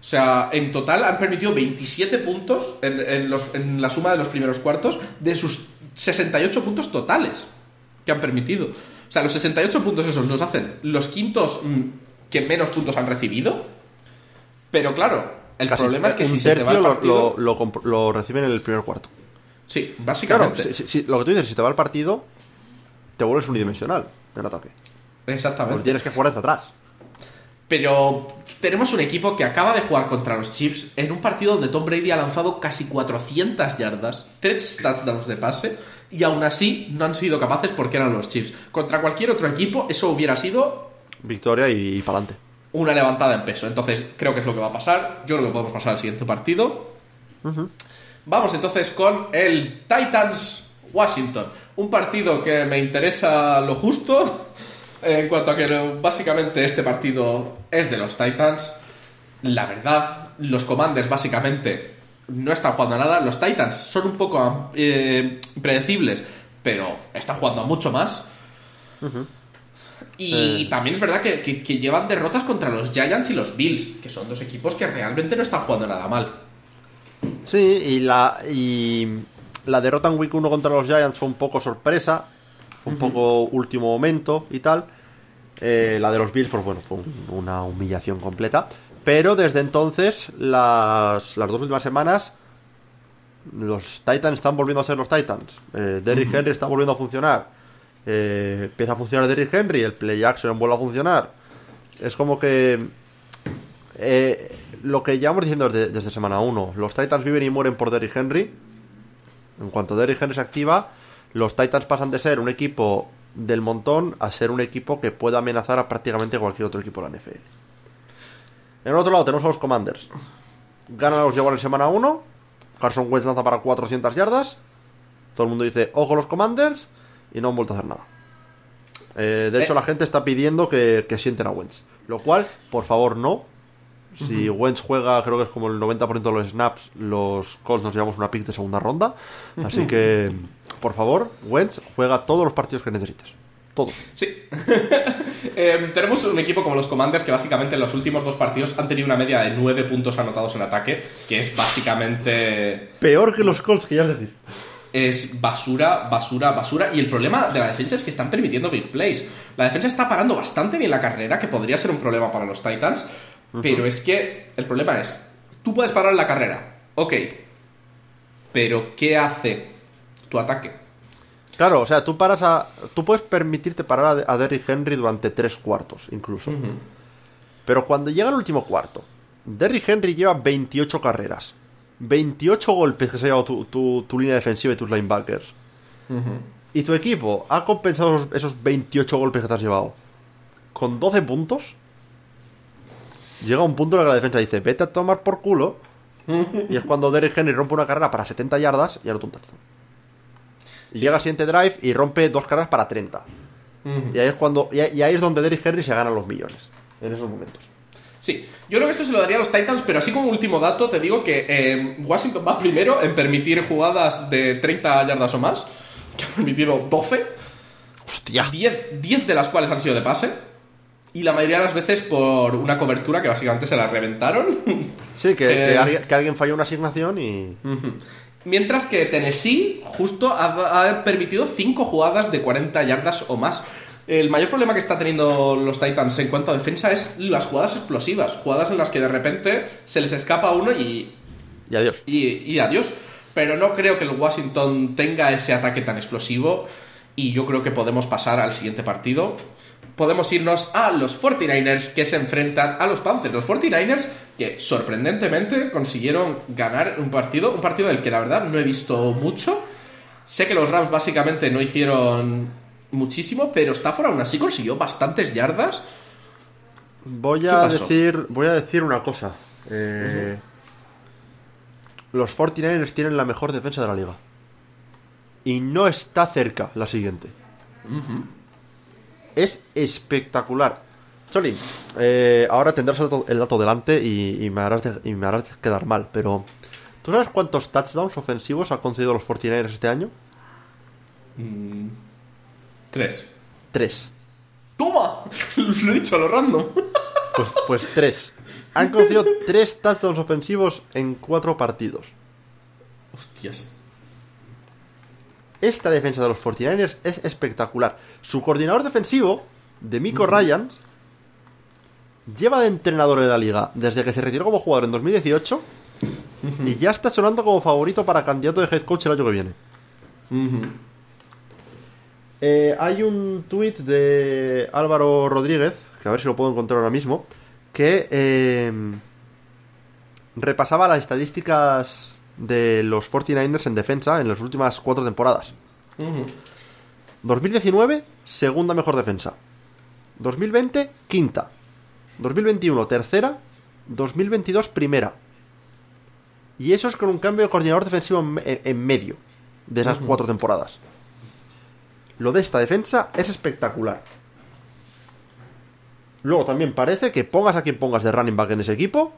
O sea, en total han permitido 27 puntos en, en los- en la suma de los primeros cuartos de sus 68 puntos totales que han permitido. O sea, los 68 puntos esos los hacen los quintos mm, que menos puntos han recibido. Pero claro, el Casi problema es que si se te va el partido... lo, lo reciben en el primer cuarto. Sí, Claro, básicamente. si- si- si- lo que tú dices, si te va el partido, te vuelves unidimensional en ataque. Exactamente. Porque tienes que jugar desde atrás. Pero tenemos un equipo que acaba de jugar contra los Chiefs en un partido donde Tom Brady ha lanzado casi 400 yardas, 3 touchdowns de pase, y aún así no han sido capaces porque eran los Chiefs. Contra cualquier otro equipo eso hubiera sido Victoria y, para adelante. una levantada en peso. Entonces creo que es lo que va a pasar. Yo creo que podemos pasar al siguiente partido. Vamos entonces con el Titans Washington. Un partido que me interesa lo justo. En cuanto a que básicamente este partido es de los Titans. La verdad, los Commanders básicamente no están jugando a nada. Los Titans son un poco eh, predecibles, pero están jugando a mucho más. Y también es verdad que, que- que llevan derrotas contra los Giants y los Bills, que son dos equipos que realmente no están jugando nada mal. Sí, y la, y la derrota en Week 1 contra los Giants fue un poco sorpresa. Fue un poco último momento y tal. Eh, la de los Bills, pues bueno, fue un- una humillación completa. Pero desde entonces, las, las dos últimas semanas, los Titans están volviendo a ser los Titans. Eh, Derrick Henry está volviendo a funcionar. Eh, empieza a funcionar Derrick Henry, el play action vuelve a funcionar. Es como que eh, lo que llevamos diciendo desde, desde semana 1, los Titans viven y mueren por Derrick Henry. En cuanto Derrick Henry se activa, los Titans pasan de ser un equipo del montón a ser un equipo que pueda amenazar a prácticamente cualquier otro equipo de la NFL. En el otro lado tenemos a los Commanders. Ganan a los Jaguars en semana 1. Carson Wentz lanza para 400 yardas. Todo el mundo dice, ojo los Commanders. Y no han vuelto a hacer nada. Eh, de hecho, Eh. la gente está pidiendo que, que sienten a Wentz. Lo cual, por favor, no. Si Wentz juega, creo que es como el 90% de los snaps, los Colts nos llevamos una pick de segunda ronda. Así que, por favor, Wentz juega todos los partidos que necesites. Todos. Sí. Eh, tenemos un equipo como los Commanders que básicamente en los últimos dos partidos han tenido una media de 9 puntos anotados en ataque, que es básicamente... Peor que los Colts, que ya es decir. Es basura, basura, basura. Y el problema de la defensa es que están permitiendo big plays. La defensa está parando bastante bien la carrera, que podría ser un problema para los Titans. Pero es que el problema es, tú puedes parar la carrera, ok. Pero ¿qué hace tu ataque? Claro, o sea, tú paras a. Tú puedes permitirte parar a, a Derrick Henry durante tres cuartos, incluso. Pero cuando llega el último cuarto, Derrick Henry lleva 28 carreras. 28 golpes que se ha llevado tu, tu- tu línea defensiva y tus linebackers. Y tu equipo ha compensado esos, esos 28 golpes que te has llevado. con 12 puntos, llega un punto en el que la defensa dice, vete a tomar por culo. y es cuando Derrick Henry rompe una carrera para 70 yardas y anota un touchdown. Y llega al siguiente drive y rompe dos carreras para 30. Y ahí es cuando y ahí es donde Derrick Henry se gana los millones. En esos momentos. Sí, yo creo que esto se lo daría a los Titans, pero así como último dato, te digo que eh, Washington va primero en permitir jugadas de 30 yardas o más, que ha permitido 12, ¡Hostia! 10, 10 de las cuales han sido de pase, y la mayoría de las veces por una cobertura que básicamente se la reventaron. Sí, que, que Eh. alguien, que alguien falló una asignación y. Mientras que Tennessee justo ha, ha permitido 5 jugadas de 40 yardas o más. El mayor problema que está teniendo los Titans en cuanto a defensa es las jugadas explosivas. Jugadas en las que de repente se les escapa uno y, Y adiós. y, y adiós. Pero no creo que el Washington tenga ese ataque tan explosivo. Y yo creo que podemos pasar al siguiente partido. Podemos irnos a los 49ers que se enfrentan a los Panthers. Los 49ers que sorprendentemente consiguieron ganar un partido. Un partido del que la verdad no he visto mucho. Sé que los Rams básicamente no hicieron muchísimo, pero Stafford aún así consiguió bastantes yardas. Voy ¿Qué a decir. Voy a decir una cosa. Eh, Los 49ers tienen la mejor defensa de la liga. Y no está cerca la siguiente. Es espectacular. Choli, eh, ahora tendrás el dato, el dato delante y, y me harás de- y me harás quedar mal, pero ¿tú sabes cuántos touchdowns ofensivos han concedido los 49ers este año? Tres. Tres. ¡Toma! Lo he dicho a lo random. Pues, pues tres. Han concedido tres touchdowns ofensivos en cuatro partidos. Hostias. Esta defensa de los 49ers es espectacular. Su coordinador defensivo, Demico Ryans, lleva de entrenador en la liga desde que se retiró como jugador en 2018 y ya está sonando como favorito para candidato de head coach el año que viene. Eh, hay un tuit de Álvaro Rodríguez, que a ver si lo puedo encontrar ahora mismo, que eh, repasaba las estadísticas de los 49ers en defensa en las últimas cuatro temporadas. 2019, segunda mejor defensa. 2020, quinta. 2021, tercera. 2022, primera. Y eso es con un cambio de coordinador defensivo en, me- en medio de esas cuatro temporadas. Lo de esta defensa es espectacular. Luego también parece que pongas a quien pongas de running back en ese equipo,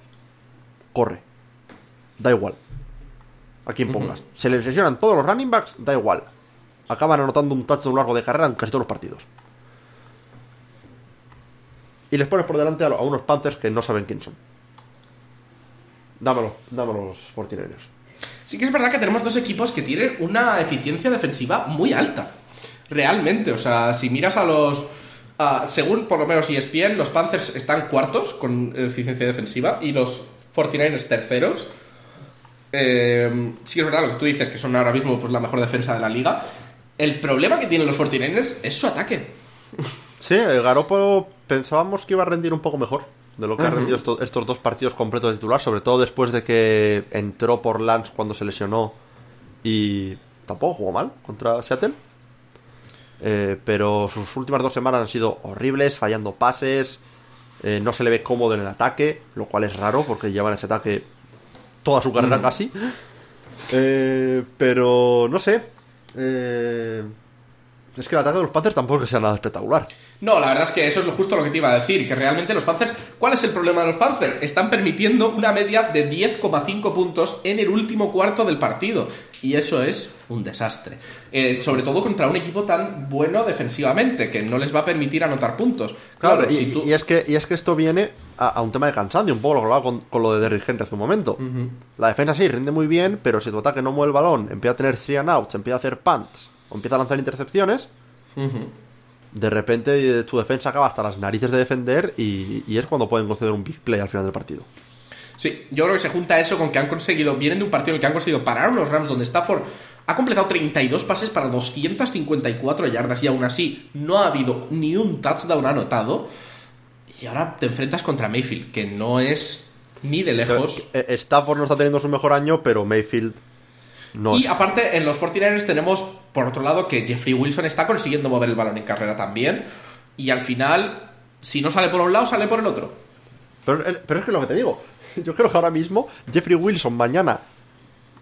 corre. Da igual. A quien pongas. Se les lesionan todos los running backs, da igual. Acaban anotando un touchdown largo de carrera en casi todos los partidos. Y les pones por delante a, unos Panthers que no saben quién son. Dámelo, dámelo los 49ers. Sí que es verdad que tenemos dos equipos que tienen una eficiencia defensiva muy alta. Realmente, o sea, si miras a los... según por lo menos ESPN, los Panthers están cuartos con eficiencia defensiva y los 49ers terceros. Eh, sí que es verdad lo que tú dices, que son ahora mismo pues, la mejor defensa de la liga. El problema que tienen los 49ers es su ataque. Sí, el Garoppolo pensábamos que iba a rendir un poco mejor de lo que ha Ujú. rendido esto- estos dos partidos completos de titular, sobre todo después de que entró por Lance cuando se lesionó y tampoco jugó mal contra Seattle. Eh, pero sus últimas dos semanas han sido horribles, fallando pases, eh, no se le ve cómodo en el ataque, lo cual es raro porque lleva en ese ataque toda su carrera casi. Eh, pero no sé. eh, es que el ataque de los Panthers tampoco es que sea nada espectacular. No, la verdad es que eso es lo justo lo que te iba a decir, que realmente los Panthers, ¿cuál es el problema de los Panthers? Están permitiendo una media de 10,5 puntos en el último cuarto del partido, y eso es un desastre. Eh, sobre todo contra un equipo tan bueno defensivamente, que no les va a permitir anotar puntos. Claro, Claro, y, si tú... y es que, y es que esto viene a, a un tema de cansancio, un poco lo que hablaba con, con lo de Derrick Henry hace un momento. La defensa sí rinde muy bien, pero si tu ataque no mueve el balón, empieza a tener three and outs, empieza a hacer punts, o empieza a lanzar intercepciones. De repente eh, tu defensa acaba hasta las narices de defender y, y es cuando pueden conceder un big play al final del partido. Sí, yo creo que se junta eso con que han conseguido, vienen de un partido en el que han conseguido parar unos Rams donde Stafford ha completado 32 pases para 254 yardas y aún así no ha habido ni un touchdown anotado. Y ahora te enfrentas contra Mayfield, que no es ni de lejos. Eh, Stafford no está teniendo su mejor año, pero Mayfield no y es. aparte, en los 49ers tenemos, por otro lado, que Jeffrey Wilson está consiguiendo mover el balón en carrera también. Y al final, Si no sale por un lado, sale por el otro. Pero, pero es que lo que te digo, yo creo que ahora mismo Jeffrey Wilson mañana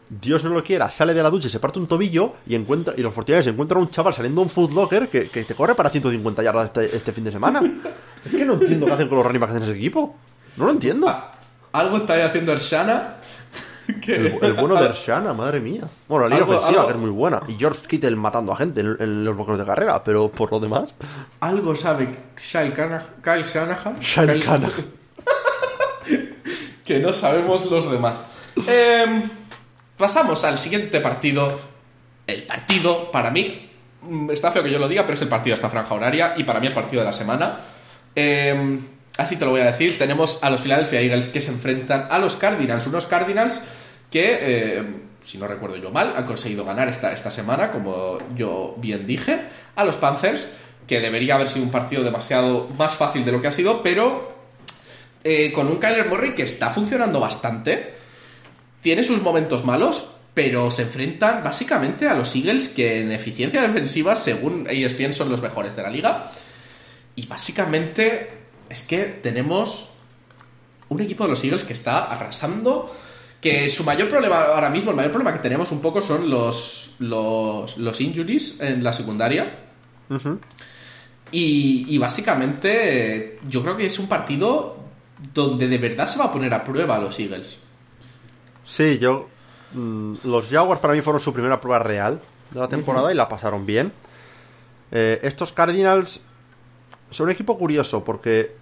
Dios no lo quiera, sale de la ducha y se parte un tobillo y encuentra y los se encuentran un chaval saliendo de un footlocker que, que te corre para 150 yardas este, este, fin de semana. es que no entiendo qué hacen con los running backs en ese equipo. No lo entiendo. Ah, algo está ahí haciendo el bueno de Shana, madre mía. Bueno, la línea ofensiva que es muy buena. Y George Kittle matando a gente en, los bloques de carrera, pero por lo demás. Algo sabe Kyle, Kyle Shanahan. Shanahan. que no sabemos los demás. Eh. Pasamos al siguiente partido. El partido, para mí, mm, está feo que yo lo diga, pero es el partido de esta franja horaria y para mí el partido de la semana. Em, así te lo voy a decir. Tenemos a los Philadelphia Eagles que se enfrentan a los Cardinals. Unos Cardinals que, em, si no recuerdo yo mal, han conseguido ganar esta, esta semana, como yo bien dije, a los Panthers, que debería haber sido un partido demasiado más fácil de lo que ha sido, pero eh, con un Kyler Murray que está funcionando bastante tiene sus momentos malos, pero se enfrentan básicamente a los Eagles que en eficiencia defensiva, según ESPN, son los mejores de la liga. Y básicamente es que tenemos un equipo de los Eagles que está arrasando. Que su mayor problema ahora mismo, el mayor problema que tenemos un poco son los, los, injuries en la secundaria. y, y básicamente yo creo que es un partido donde de verdad se va a poner a prueba a los Eagles. Sí, yo. Mm, los Jaguars para mí fueron su primera prueba real de la temporada y la pasaron bien. Eh, estos Cardinals son un equipo curioso porque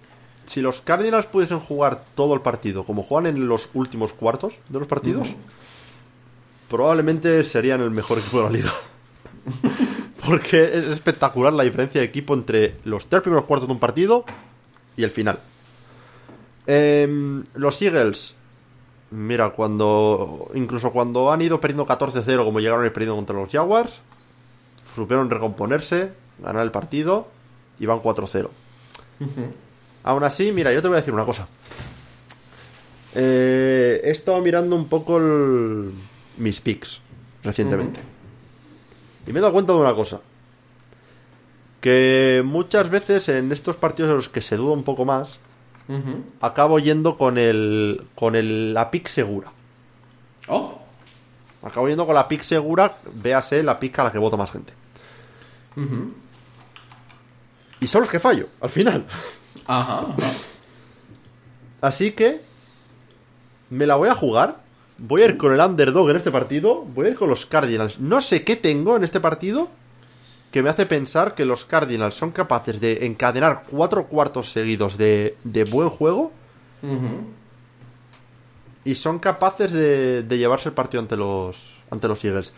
si los Cardinals pudiesen jugar todo el partido como juegan en los últimos cuartos de los partidos, probablemente serían el mejor equipo de la liga. porque es espectacular la diferencia de equipo entre los tres primeros cuartos de un partido y el final. Em, los Eagles Mira, cuando. Incluso cuando han ido perdiendo 14-0, como llegaron ir perdiendo contra los Jaguars, supieron recomponerse, ganar el partido y van 4-0. Aún así, mira, yo te voy a decir una cosa. Eh, he estado mirando un poco mis picks recientemente. Y me he dado cuenta de una cosa. Que muchas veces en estos partidos en los que se duda un poco más, acabo yendo con el con el, la pick segura. Oh. Acabo yendo con la pick segura, véase la pick a la que vota más gente. Y son los que fallo, al final. Ajá, Así que me la voy a jugar. Voy a ir con el underdog en este partido. Voy a ir con los Cardinals. No sé qué tengo en este partido que me hace pensar que los Cardinals son capaces de encadenar cuatro cuartos seguidos de, buen juego y son capaces de, llevarse el partido ante los, ante los Eagles.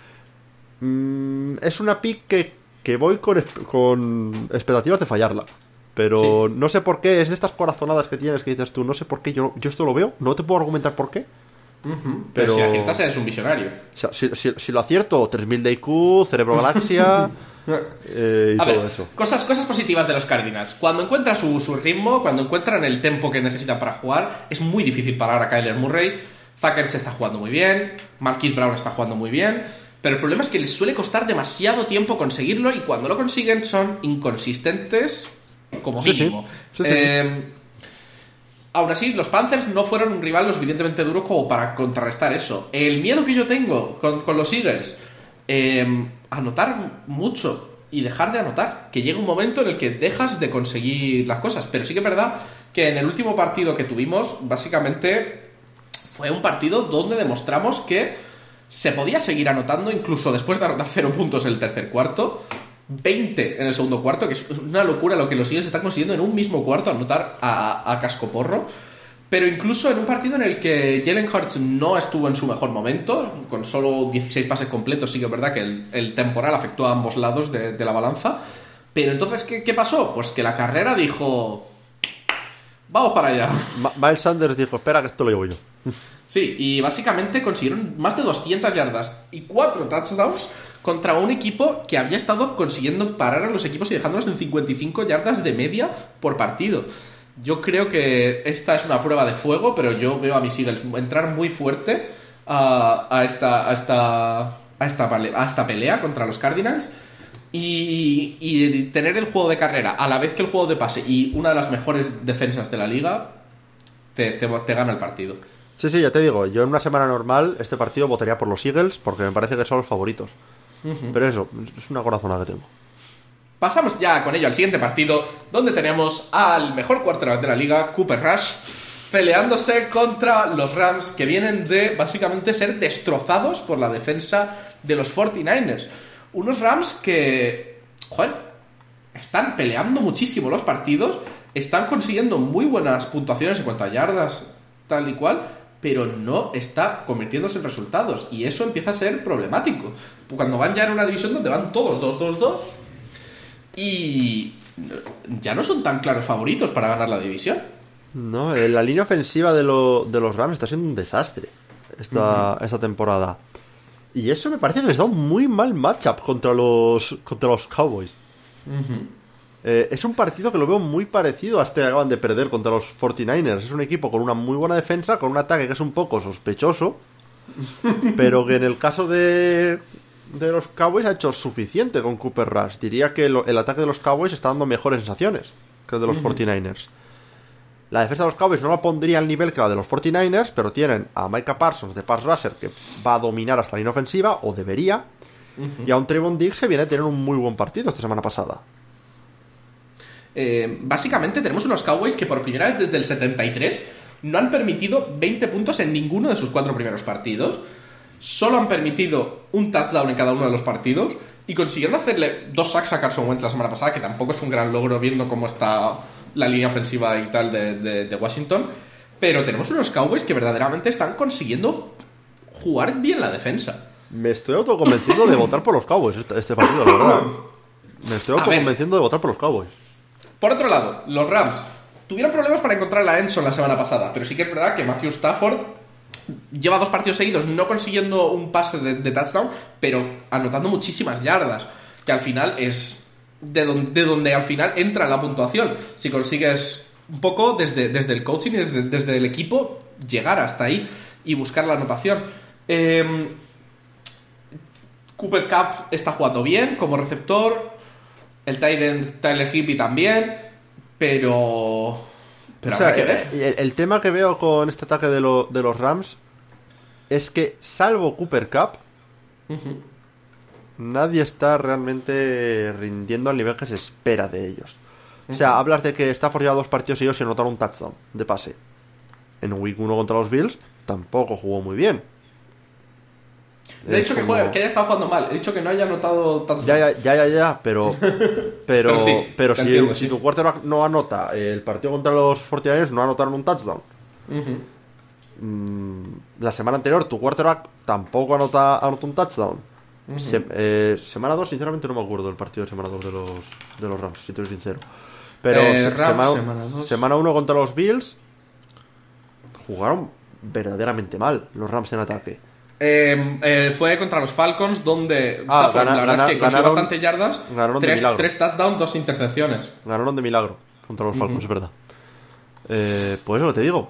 Mm, es una pick que, voy con, con expectativas de fallarla. Pero no sé por qué, es de estas corazonadas que tienes que dices tú, no sé por qué, yo, yo esto lo veo, no te puedo argumentar por qué. pero... si aciertas eres un visionario. si, si, lo acierto, 3000 de IQ, Cerebro Galaxia... Eh, cosas, cosas positivas de los Cardinals. Cuando encuentran su, ritmo, cuando encuentran el tempo que necesitan para jugar, es muy difícil parar a Kyler Murray. Zucker se está jugando muy bien, Marquis Brown está jugando muy bien, pero el problema es que les suele costar demasiado tiempo conseguirlo y cuando lo consiguen son inconsistentes como mínimo. Em, aún así, los Panthers no fueron un rival lo suficientemente duro como para contrarrestar eso. El miedo que yo tengo con, con los Eagles eh, anotar mucho y dejar de anotar. Que llega un momento en el que dejas de conseguir las cosas. Pero sí que es verdad que en el último partido que tuvimos, básicamente fue un partido donde demostramos que se podía seguir anotando incluso después de anotar cero puntos en el tercer cuarto. 20 en el segundo cuarto, que es una locura lo que los Eagles están consiguiendo en un mismo cuarto anotar a, a cascoporro. Pero incluso en un partido en el que Jalen Hurts no estuvo en su mejor momento, con solo 16 pases completos, sí que es verdad que el, temporal afectó a ambos lados de, la balanza. Pero entonces, ¿qué, pasó? Pues que la carrera dijo... Vamos para allá. Miles Sanders dijo, espera que esto lo llevo yo. Sí, y básicamente consiguieron más de 200 yardas y 4 touchdowns contra un equipo que había estado consiguiendo parar a los equipos y dejándolos en 55 yardas de media por partido. Yo creo que esta es una prueba de fuego, pero yo veo a mis Eagles entrar muy fuerte a, esta, a, esta, a, esta, a esta pelea contra los Cardinals. y, y tener el juego de carrera a la vez que el juego de pase y una de las mejores defensas de la liga, te gana el partido. Sí, sí, ya te digo, yo en una semana normal este partido votaría por los Eagles porque me parece que son los favoritos. Pero eso, es una corazonada que tengo. Pasamos ya con ello al siguiente partido, donde tenemos al mejor quarterback de la liga, Cooper Rush, peleándose contra los Rams, que vienen de básicamente ser destrozados por la defensa de los 49ers. Unos Rams que, joder, están peleando muchísimo los partidos, están consiguiendo muy buenas puntuaciones en cuanto a yardas, tal y cual, pero no está convirtiéndose en resultados. Y eso empieza a ser problemático. Cuando van ya en una división donde van todos 2-2-2 y ya no son tan claros favoritos para ganar la división. No, eh, la línea ofensiva de, lo- de los Rams está siendo un desastre esta, esta temporada. Y eso me parece que les da un muy mal matchup contra los, contra los Cowboys. Eh, es un partido que lo veo muy parecido a este que acaban de perder contra los 49ers. Es un equipo con una muy buena defensa, con un ataque que es un poco sospechoso, pero que en el caso de, de los Cowboys ha hecho suficiente con Cooper Rush. Diría que lo- el ataque de los Cowboys está dando mejores sensaciones que el de los 49ers. La defensa de los Cowboys no la pondría al nivel que la de los 49ers, pero tienen a Micah Parsons de pass rusher que va a dominar hasta la línea ofensiva, o debería, y a un Trevon Diggs que viene a tener un muy buen partido esta semana pasada. Eh, básicamente tenemos unos Cowboys que por primera vez desde el 73 no han permitido 20 puntos en ninguno de sus cuatro primeros partidos. Solo han permitido un touchdown en cada uno de los partidos y consiguieron hacerle dos sacks a Carson Wentz la semana pasada, que tampoco es un gran logro viendo cómo está la línea ofensiva y tal de, de- de Washington. Pero tenemos unos Cowboys que verdaderamente están consiguiendo jugar bien la defensa. Me estoy autoconvenciendo de votar por los Cowboys este, este partido, la verdad. Me estoy autoconvenciendo de votar por los Cowboys. Por otro lado, los Rams tuvieron problemas para encontrar la Enson la semana pasada, pero sí que es verdad que Matthew Stafford lleva dos partidos seguidos no consiguiendo un pase de, touchdown, pero anotando muchísimas yardas, que al final es de donde, de donde al final entra la puntuación. Si consigues un poco desde, desde el coaching y desde, desde el equipo llegar hasta ahí y buscar la anotación. Em, Cooper Cup está jugando bien como receptor. El Titan Tyler Higbee también. Pero. Pero O sea, que ver. el, el tema que veo con este ataque de, lo- de los Rams es que, salvo Cooper Cup, nadie está realmente rindiendo al nivel que se espera de ellos. O sea, hablas de que Stafford lleva dos partidos seguidos sin anotar un touchdown de pase. En Week 1 contra los Bills tampoco jugó muy bien. No he Es dicho que, como- juegue, que haya estado jugando mal. He dicho que no haya anotado touchdown. Ya, ya, ya, ya, ya, pero. Pero, Pero sí, pero te si, entiendo, si sí. tu quarterback no anota el partido contra los 49ers, no anotaron un touchdown. Mm, la semana anterior tu quarterback tampoco anota, anotó un touchdown. Se- eh, semana 2, sinceramente no me acuerdo del partido de semana 2 de los, de los Rams, si te soy sincero. Pero Eh, se- Rams, semana 1 contra los Bills jugaron verdaderamente mal los Rams en ataque. Eh, eh, fue contra los Falcons, donde Ah, Stafford, la verdad es que consiguió bastante yardas. ganaron de tres, milagro. tres touchdowns, dos intercepciones. Ganaron de milagro contra los Falcons, es verdad. Eh, pues eso que te digo.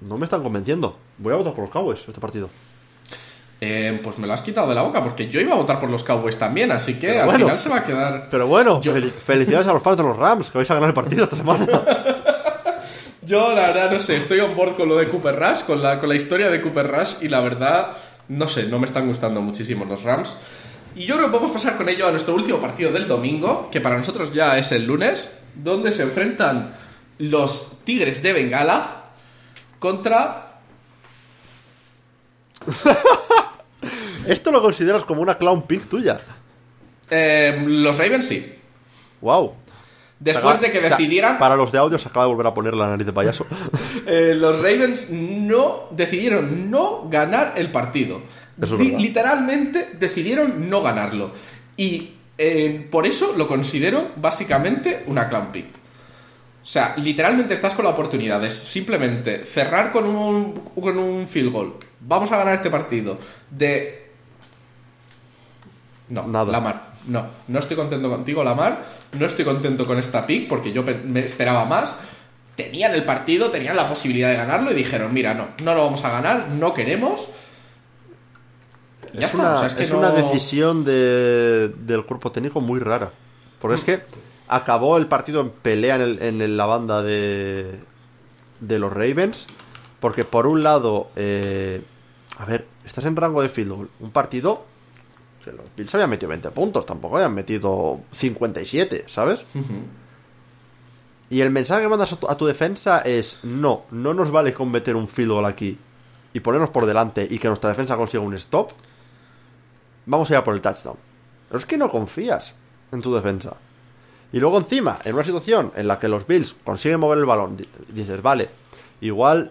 No me están convenciendo. Voy a votar por los Cowboys este partido. Eh, pues me lo has quitado de la boca, porque yo iba a votar por los Cowboys también, así que Pero al bueno. final se va a quedar. Pero bueno, Yo- fel- felicidades a los fans de los Rams, que vais a ganar el partido esta semana. Yo, la verdad, no sé, estoy on board con lo de Cooper Rush, con la, con la historia de Cooper Rush, y la verdad, no sé, no me están gustando muchísimo los Rams. Y yo creo que podemos pasar con ello a nuestro último partido del domingo, que para nosotros ya es el lunes, donde se enfrentan los Tigres de Bengala contra. Esto lo consideras como una clown pick tuya. eh, los Ravens, sí. Wow. Después de que decidieran. Para los de audio se acaba de volver a poner la nariz de payaso. Eh, los Ravens no decidieron no ganar el partido. Eso es literalmente decidieron no ganarlo. Y eh, por eso lo considero básicamente una clown pick. O sea, literalmente estás con la oportunidad de simplemente cerrar con un, con un field goal. Vamos a ganar este partido. De. No, Nada. Lamar. No, no estoy contento contigo, Lamar. No estoy contento con esta pick porque yo me esperaba más. Tenían el partido, tenían la posibilidad de ganarlo y dijeron: Mira, no, no lo vamos a ganar, no queremos. Ya es está, una, o sea, es que no- una decisión de- del cuerpo técnico muy rara. Porque es que acabó el partido en pelea en, el- en el- la banda de, de los Ravens. Porque por un lado, eh, a ver, estás en rango de field goal. Un partido que los Bills habían metido 20 puntos, tampoco habían metido 57, ¿sabes? Y el mensaje que mandas a tu, a tu defensa es: no, no nos vale con meter un field goal aquí y ponernos por delante y que nuestra defensa consiga un stop. Vamos a ir a por el touchdown. Pero es que no confías en tu defensa. Y luego encima, en una situación en la que los Bills consiguen mover el balón, di- dices, vale, igual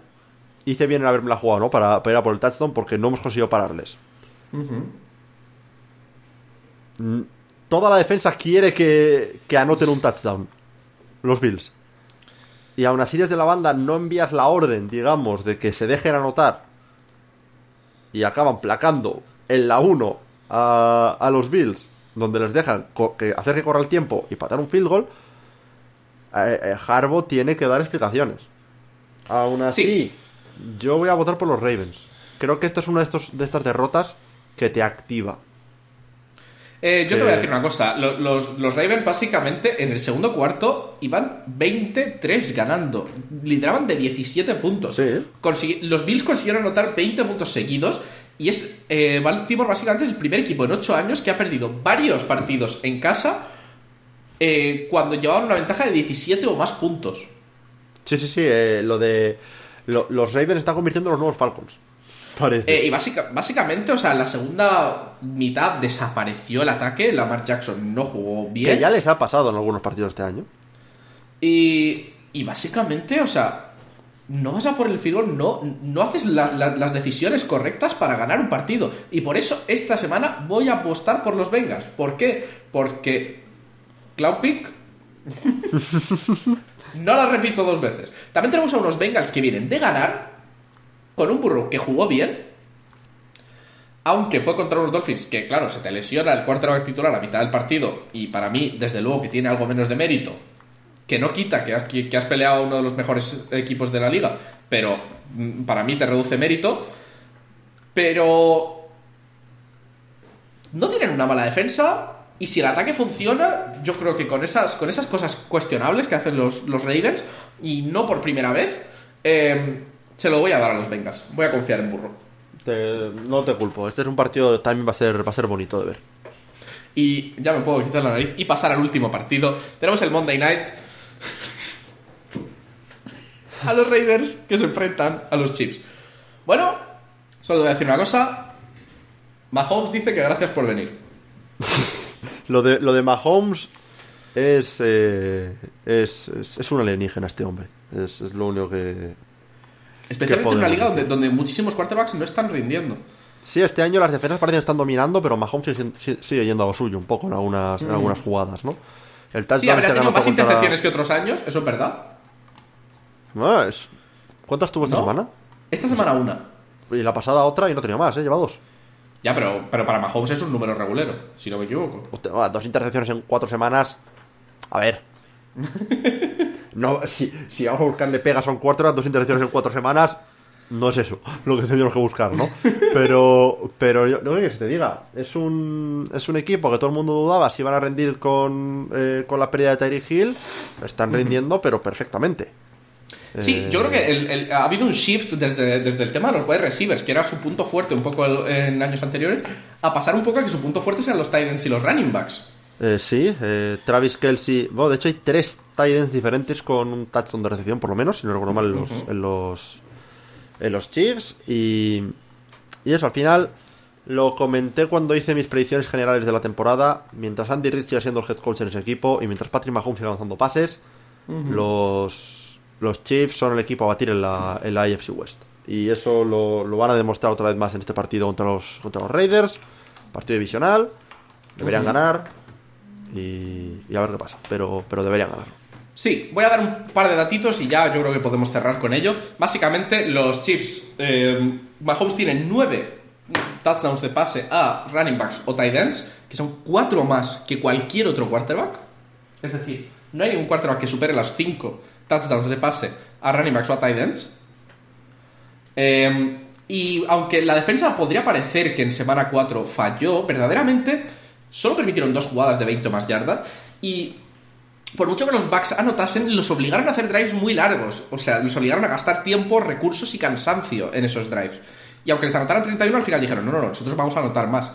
hice bien en haberme la jugado, ¿no? Para, para ir a por el touchdown porque no hemos conseguido pararles. Toda la defensa quiere que, que anoten un touchdown. Los Bills. Y aún así desde la banda no envías la orden, digamos, de que se dejen anotar. Y acaban placando en la 1 a, a los Bills, donde les dejan que hacer que corra el tiempo y patar un field goal. eh, eh, Harbaugh tiene que dar explicaciones. Aún así, Sí. yo voy a votar por los Ravens. Creo que esto es una de, estos, de estas derrotas que te activa. Eh, yo te voy a Eh, decir una cosa. Lo- Los, los Ravens, básicamente, en el segundo cuarto iban 23 ganando. Lideraban de 17 puntos. Sí. Los Bills consiguieron anotar 20 puntos seguidos. Y es eh, Baltimore, básicamente, es el primer equipo en 8 años que ha perdido varios partidos en casa eh, cuando llevaban una ventaja de 17 o más puntos. Sí, sí, sí. lo de. lo- los Ravens están convirtiendo en los nuevos Falcons. Parece. Eh, y básica- básicamente, o sea, en la segunda mitad desapareció el ataque. Lamar Jackson no jugó bien. que ya les ha pasado en algunos partidos este año. Y, y básicamente, o sea, no vas a por el goal, no, no haces la- la- las decisiones correctas para ganar un partido. Y por eso esta semana voy a apostar por los Bengals. ¿Por qué? Porque Cloud Pick no la repito dos veces. También tenemos a unos Bengals que vienen de ganar con un burro que jugó bien. Aunque fue contra los Dolphins, que claro, se te lesiona el quarterback titular a mitad del partido. Y para mí, desde luego, que tiene algo menos de mérito que no quita que has, peleado a uno de los mejores equipos de la liga, pero mm, para mí te reduce mérito. Pero no tienen una mala defensa y si el ataque funciona, yo creo que con esas, con esas cosas cuestionables que hacen los, los Ravens, y no por primera vez, eh, se lo voy a dar a los Bengals. Voy a confiar en Burro. Te- no te culpo. Este es un partido que también va a ser, va a ser bonito de ver. Y ya me puedo quitar la nariz y pasar al último partido. Tenemos el Monday Night. a los Raiders que se enfrentan a los Chiefs. Bueno, solo voy a decir una cosa. Mahomes dice que gracias por venir. Lo de, lo de Mahomes es, eh, es, es, es un alienígena este hombre. Es, es lo único que... Especialmente en una liga donde, muchísimos quarterbacks no están rindiendo. Sí, este año las defensas parecen que están dominando, pero Mahomes sigue, sigue- yendo a lo suyo un poco en algunas, en algunas jugadas, ¿no? El Sí, habrá este tenido más contra- intercepciones que otros años, eso es verdad. Es- ¿Cuántas tuvo esta ¿No? semana? Esta semana una. Y la pasada otra y no tenía más, ¿eh? Lleva dos. Ya, pero, pero para Mahomes es un número regulero, si no me equivoco. Hostia, dos intercepciones en cuatro semanas. A ver. No, si, si vamos a buscarle pegas a un cuarto, dos intercepciones en cuatro semanas, no es eso lo que tendríamos que buscar, ¿no? Pero, pero yo, no que se te diga, es un, es un equipo que todo el mundo dudaba si iban a rendir con, eh, con la pérdida de Tyree Hill. Están rindiendo, pero perfectamente. Sí, Eh, yo creo que el- el- ha habido un shift desde, desde el tema de los wide receivers, que era su punto fuerte un poco el- en años anteriores, a pasar un poco a que su punto fuerte sean los tight ends y los running backs. Eh, sí, eh, Travis Kelsey. Bueno, de hecho, hay tres tight ends diferentes con un touchdown de recepción, por lo menos, si no recuerdo mal, en los, en los, en los Chiefs. Y, y eso, al final, lo comenté cuando hice mis predicciones generales de la temporada. Mientras Andy Reid siga siendo el head coach en ese equipo y mientras Patrick Mahomes siga lanzando pases, los, los Chiefs son el equipo a batir en la, en la AFC West. Y eso lo, lo van a demostrar otra vez más en este partido contra los, contra los Raiders. Partido divisional. Deberían ganar. Y, y a ver qué pasa. Pero, pero deberían ganar. Sí, voy a dar un par de datitos y ya yo creo que podemos cerrar con ello. Básicamente, los Chiefs, eh, Mahomes tiene nueve touchdowns de pase a running backs o tight ends, que son cuatro más que cualquier otro quarterback. Es decir, no hay ningún quarterback que supere las cinco touchdowns de pase a running backs o a tight ends. Eh, Y aunque la defensa podría parecer que en semana 4 falló, verdaderamente solo permitieron dos jugadas de 20 más yardas. Y por mucho que los Bucks anotasen, los obligaron a hacer drives muy largos. O sea, los obligaron a gastar tiempo, recursos y cansancio en esos drives. Y aunque les anotaran 31, al final dijeron, no, no, no, nosotros vamos a anotar más.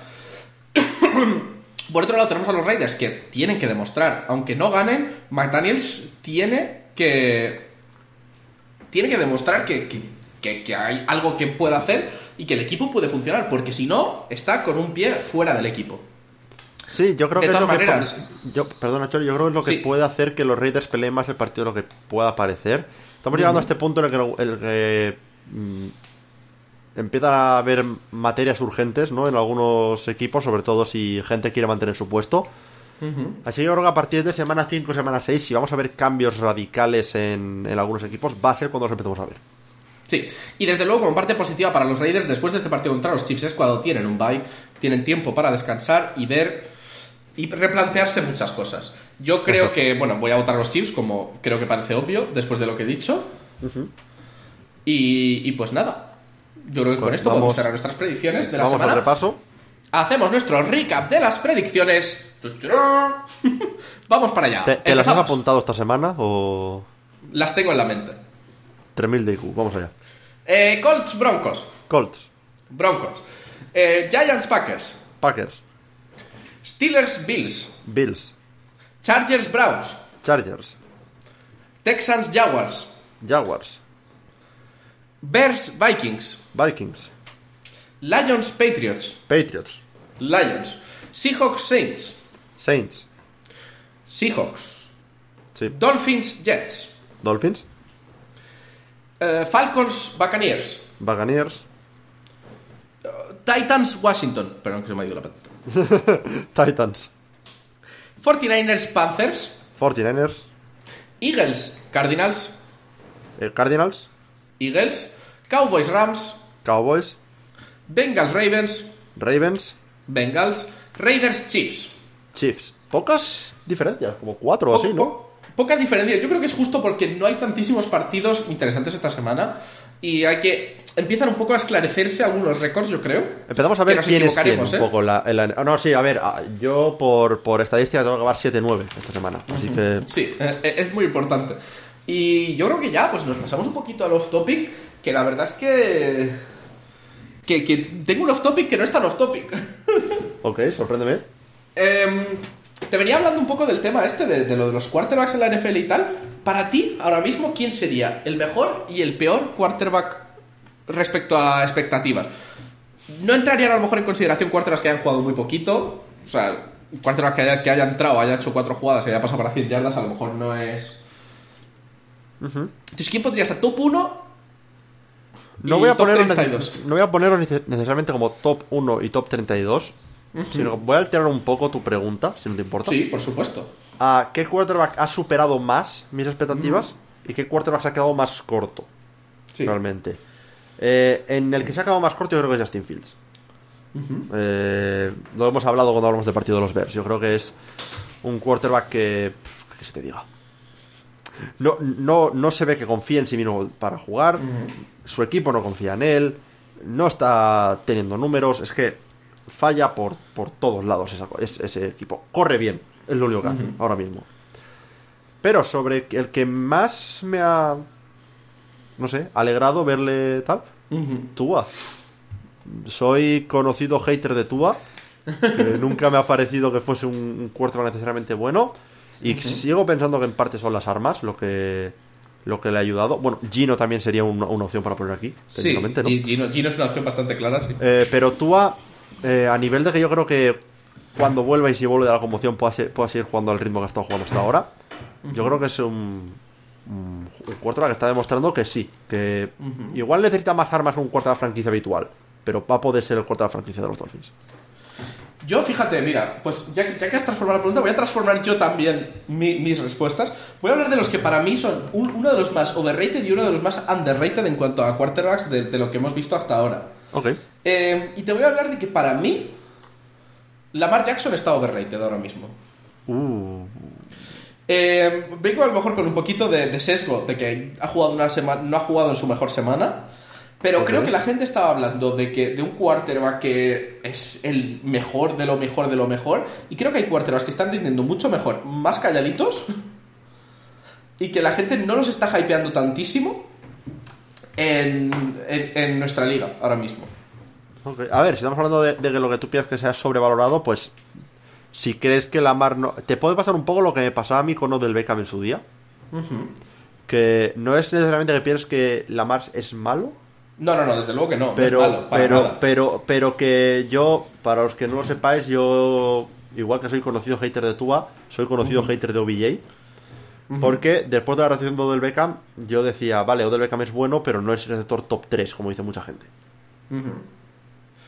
por otro lado, tenemos a los Raiders que tienen que demostrar, aunque no ganen, McDaniels tiene que... Tiene que demostrar que, que, que hay algo que pueda hacer y que el equipo puede funcionar, porque si no, está con un pie fuera del equipo. Sí, yo creo De que es lo maneras- que. Yo, perdona, Chori, yo creo que es lo que Sí. puede hacer que los Raiders peleen más el partido de lo que pueda parecer. Estamos llegando a este punto en el que, el que mm, empiezan a haber materias urgentes ¿no? en algunos equipos, sobre todo si gente quiere mantener su puesto. Así que yo creo que a partir de semana 5, semana 6, si vamos a ver cambios radicales en, en algunos equipos, va a ser cuando los empecemos a ver. Sí, y desde luego, como parte positiva para los Raiders, después de este partido contra los Chiefs es cuando tienen un bye, tienen tiempo para descansar y ver y replantearse muchas cosas. Yo creo que, bueno, voy a votar a los Chiefs, como creo que parece obvio, después de lo que he dicho. y, y pues nada, yo creo que con Pues esto vamos- podemos cerrar nuestras predicciones de la Vamos semana. al repaso. Hacemos nuestro recap de las predicciones. Vamos para allá. ¿Te, te las has apuntado esta semana o Las tengo en la mente. 3000 de IQ? Vamos allá. Eh, Colts Broncos. Colts, Broncos. Eh, Giants Packers. Packers, Steelers Bills. Bills, Chargers Browns. Chargers, Texans Jaguars. Jaguars, Bears Vikings. Vikings, Lions Patriots. Patriots, Lions. Seahawks Saints. Saints, Seahawks. sí. Dolphins Jets. Dolphins, Eh, Falcons Buccaneers. Buccaneers, Titans Washington. Perdón que se me ha ido la patata. Titans, 49ers Panthers. 49ers, Eagles Cardinals. eh, Cardinals, Eagles. Cowboys Rams. Cowboys, Bengals Ravens. Ravens, Bengals. Raiders Chiefs. Chiefs. Pocas diferencias, como cuatro o así, ¿no? po- pocas diferencias. Yo creo que es justo porque no hay tantísimos partidos interesantes esta semana y hay que empiezan un poco a esclarecerse algunos récords, yo creo. Empezamos a ver quién es quién un ¿eh? poco. La, en la- ah, no, sí, a ver, ah, yo por, por estadística tengo que acabar 7-9 esta semana. Así que Sí, eh, es muy importante. Y yo creo que ya, pues nos pasamos un poquito al off topic, que la verdad es que. que, que tengo un off topic que no es tan off topic. Ok, sorpréndeme. Em, te venía hablando un poco del tema este, de, de lo de los quarterbacks en la NFL y tal. Para ti, ahora mismo, ¿quién sería el mejor y el peor quarterback respecto a expectativas? No entrarían a lo mejor en consideración quarterbacks que hayan jugado muy poquito. O sea, un quarterback que haya, que haya entrado, haya hecho cuatro jugadas y haya pasado para 100 yardas, a lo mejor no es... Entonces, ¿quién podría ser top 1 No voy, a 32? no voy a ponerlo nece- necesariamente como top 1 y top 32, sino que voy a alterar un poco tu pregunta, si no te importa. Sí, por supuesto. ¿A qué quarterback ha superado más mis expectativas y qué quarterback se ha quedado más corto, Sí. realmente? Eh, en el que se ha quedado más corto yo creo que es Justin Fields. Eh, lo hemos hablado cuando hablamos del partido de los Bears. Yo creo que es un quarterback que... pff, ¿Qué se te diga? No, no, no se ve que confía en sí mismo para jugar. Su equipo no confía en él. No está teniendo números. Es que falla por, por todos lados esa es- ese equipo. Corre bien. Es lo único que hace ahora mismo. Pero sobre el que más me ha... No sé, alegrado verle tal. Tua. Soy conocido hater de Tua. que nunca me ha parecido que fuese un, un quarterback necesariamente bueno. Y sigo pensando que en parte son las armas lo que lo que le ha ayudado. Bueno, Gino también sería una, una opción para poner aquí, Sí, ¿no? Gi- Gino, Gino es una opción bastante clara, sí. Eh, pero Tua, eh, a nivel de que yo creo que cuando vuelva y si vuelve de la conmoción pueda, ser- pueda seguir jugando al ritmo que ha estado jugando hasta ahora, yo creo que es un, un, quarterback que está demostrando que sí, que igual necesita más armas que un quarterback franquicia habitual, pero va a poder ser el quarterback franquicia de los Dolphins. Yo, fíjate, mira, pues ya, ya que has transformado la pregunta, voy a transformar yo también mi- mis respuestas. Voy a hablar de los que para mí son un- uno de los más overrated y uno de los más underrated en cuanto a quarterbacks de, de lo que hemos visto hasta ahora. Ok. Eh, y te voy a hablar de que para mí, Lamar Jackson está overrated ahora mismo. Uh, Eh, vengo a lo mejor con un poquito de, de sesgo de que ha jugado una semana, no ha jugado en su mejor semana, Pero creo que la gente estaba hablando de que de un quarterback que es el mejor de lo mejor de lo mejor. Y creo que hay quarterbacks que están rindiendo mucho mejor, más calladitos. Y que la gente no los está hypeando tantísimo en, en- en nuestra liga ahora mismo. A ver, si estamos hablando de, de que lo que tú piensas que sea sobrevalorado, pues si crees que Lamar no... Te puede pasar un poco lo que me pasaba a mí con Odell Beckham en su día. Que no es necesariamente que pienses que Lamar es malo, No, no, no, desde luego que no. pero, no es malo, para pero, nada. pero, pero que yo, para los que no lo sepáis, yo, igual que soy conocido hater de Tua, soy conocido hater de OBJ. Porque después de la reacción de Odell Beckham, yo decía, vale, Odell Beckham es bueno, pero no es receptor top 3, como dice mucha gente.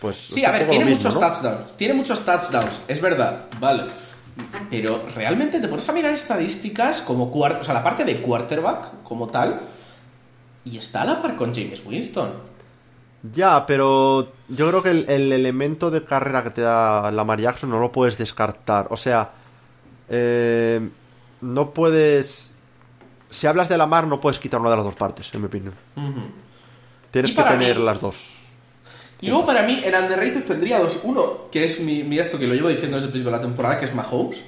Pues Sí, a ver, tiene mismo, muchos ¿no? touchdowns. Tiene muchos touchdowns, es verdad, vale. Pero realmente te pones a mirar estadísticas como cuart o sea, la parte de quarterback como tal, y está a la par con James Winston. Ya, pero yo creo que el, el elemento de carrera que te da Lamar Jackson no lo puedes descartar. O sea, eh, no puedes... Si hablas de Lamar no puedes quitar una de las dos partes, en mi opinión. Tienes que tener mí- las dos. Y luego para mí, en underrated tendría dos. Uno, que es mi, mi esto que lo llevo diciendo desde el principio de la temporada, que es Mahomes.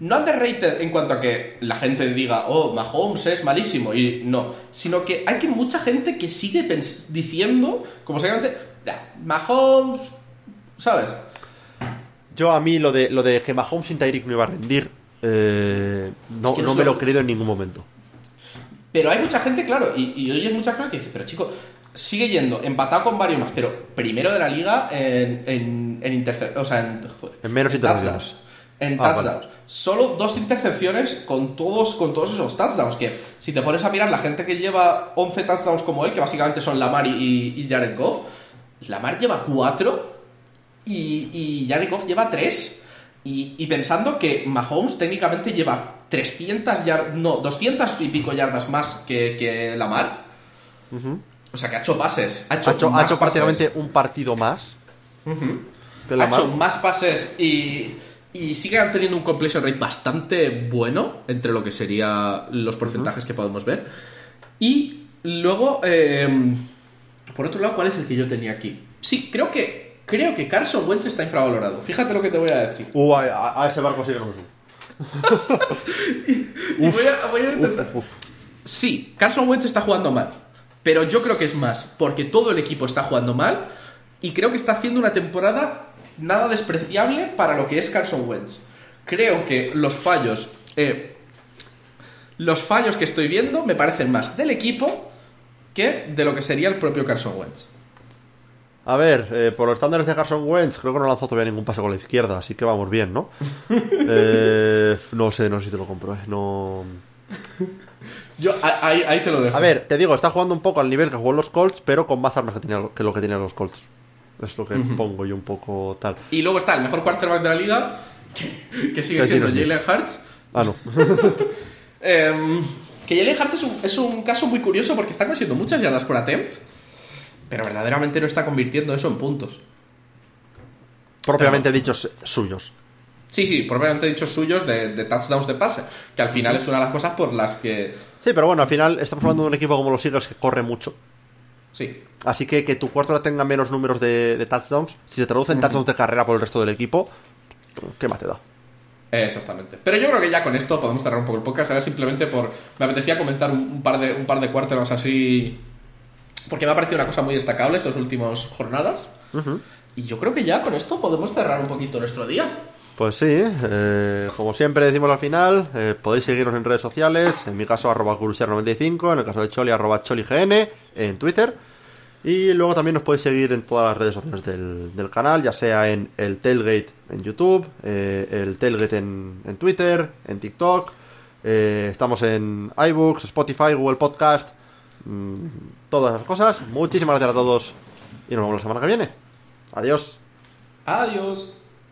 No underrated en cuanto a que la gente diga, oh, Mahomes es malísimo, y no. Sino que hay que mucha gente que sigue diciendo, como seguramente, "Ya, Mahomes, ¿sabes? Yo a mí lo de, lo de que Mahomes sin Tyreek no iba a rendir, eh, no, Es que no me lo- he creído en ningún momento. Pero hay mucha gente, claro, y, y oyes mucha gente que dice, pero chico, sigue yendo, empatado con varios más, pero primero de la liga en, en, en o sea, en, joder, En menos intercepciones. En Ah, touchdowns. Solo dos intercepciones con todos, con todos esos touchdowns. Que si te pones a mirar la gente que lleva 11 touchdowns como él, que básicamente son Lamar y, y, Jared Goff, Lamar lleva 4 y, y Jared Goff lleva 3. Y, y pensando que Mahomes técnicamente lleva 300 yardas, no, 200 y pico yardas más que, que Lamar. O sea que ha hecho pases. Ha hecho, Ha hecho, ha prácticamente un partido más Ha Lamar. hecho más pases y, y sigue teniendo un completion rate bastante bueno entre lo que serían los porcentajes que podemos ver. Y luego, eh, por otro lado, ¿cuál es el que yo tenía aquí? Sí, creo que creo que Carson Wentz está infravalorado. Fíjate lo que te voy a decir. Uh, a, ese barco sí que no. Y voy a, voy a intentar- Uf, uf. Sí, Carson Wentz está jugando mal. Pero yo creo que es más, porque todo el equipo está jugando mal y creo que está haciendo una temporada nada despreciable para lo que es Carson Wentz. Creo que los fallos. eh, los fallos que estoy viendo me parecen más del equipo que de lo que sería el propio Carson Wentz. A ver, eh, por los estándares de Carson Wentz, creo que no lanzó todavía ningún pase con la izquierda, así que vamos bien, ¿no? Eh, no sé, no sé si te lo compro, eh, no... Yo ahí, ahí te lo dejo. A ver, te digo, está jugando un poco al nivel que jugó los Colts, pero con más armas que, tenía- que lo que tenían los Colts. Es lo que pongo yo un poco tal. Y luego está el mejor quarterback de la liga, que, que sigue siendo Jalen Hurts. Ah, no. Em, que Jalen Hurts es un, es un caso muy curioso porque está consiguiendo muchas yardas por attempt, pero verdaderamente no está convirtiendo eso en puntos. Propiamente dichos suyos. Sí, sí, probablemente dichos suyos de, de touchdowns de pase, que al final es una de las cosas por las que... Sí, pero bueno, al final estamos hablando de un equipo como los Eagles que corre mucho. Sí, Así que que tu cuarto tenga menos números de, de touchdowns, si se traduce en touchdowns de carrera por el resto del equipo, ¿qué más te da? eh, exactamente. Pero yo creo que ya con esto podemos cerrar un poco el podcast, era simplemente por... Me apetecía comentar un, un par de, un par de quarterbacks así... Porque me ha parecido una cosa muy destacable estas últimas jornadas. Y yo creo que ya con esto podemos cerrar un poquito nuestro día. Pues sí, eh, como siempre decimos al final, eh, podéis seguirnos en redes sociales, en mi caso arroba curusier95, en el caso de Choli arroba cholign, en Twitter. Y luego también nos podéis seguir en todas las redes sociales del, del canal, ya sea en el Tailgate en YouTube, eh, el Tailgate en, en Twitter, en TikTok. eh, estamos en iBooks, Spotify, Google Podcast, mm, todas esas cosas. Muchísimas gracias a todos y nos vemos la semana que viene. Adiós. Adiós.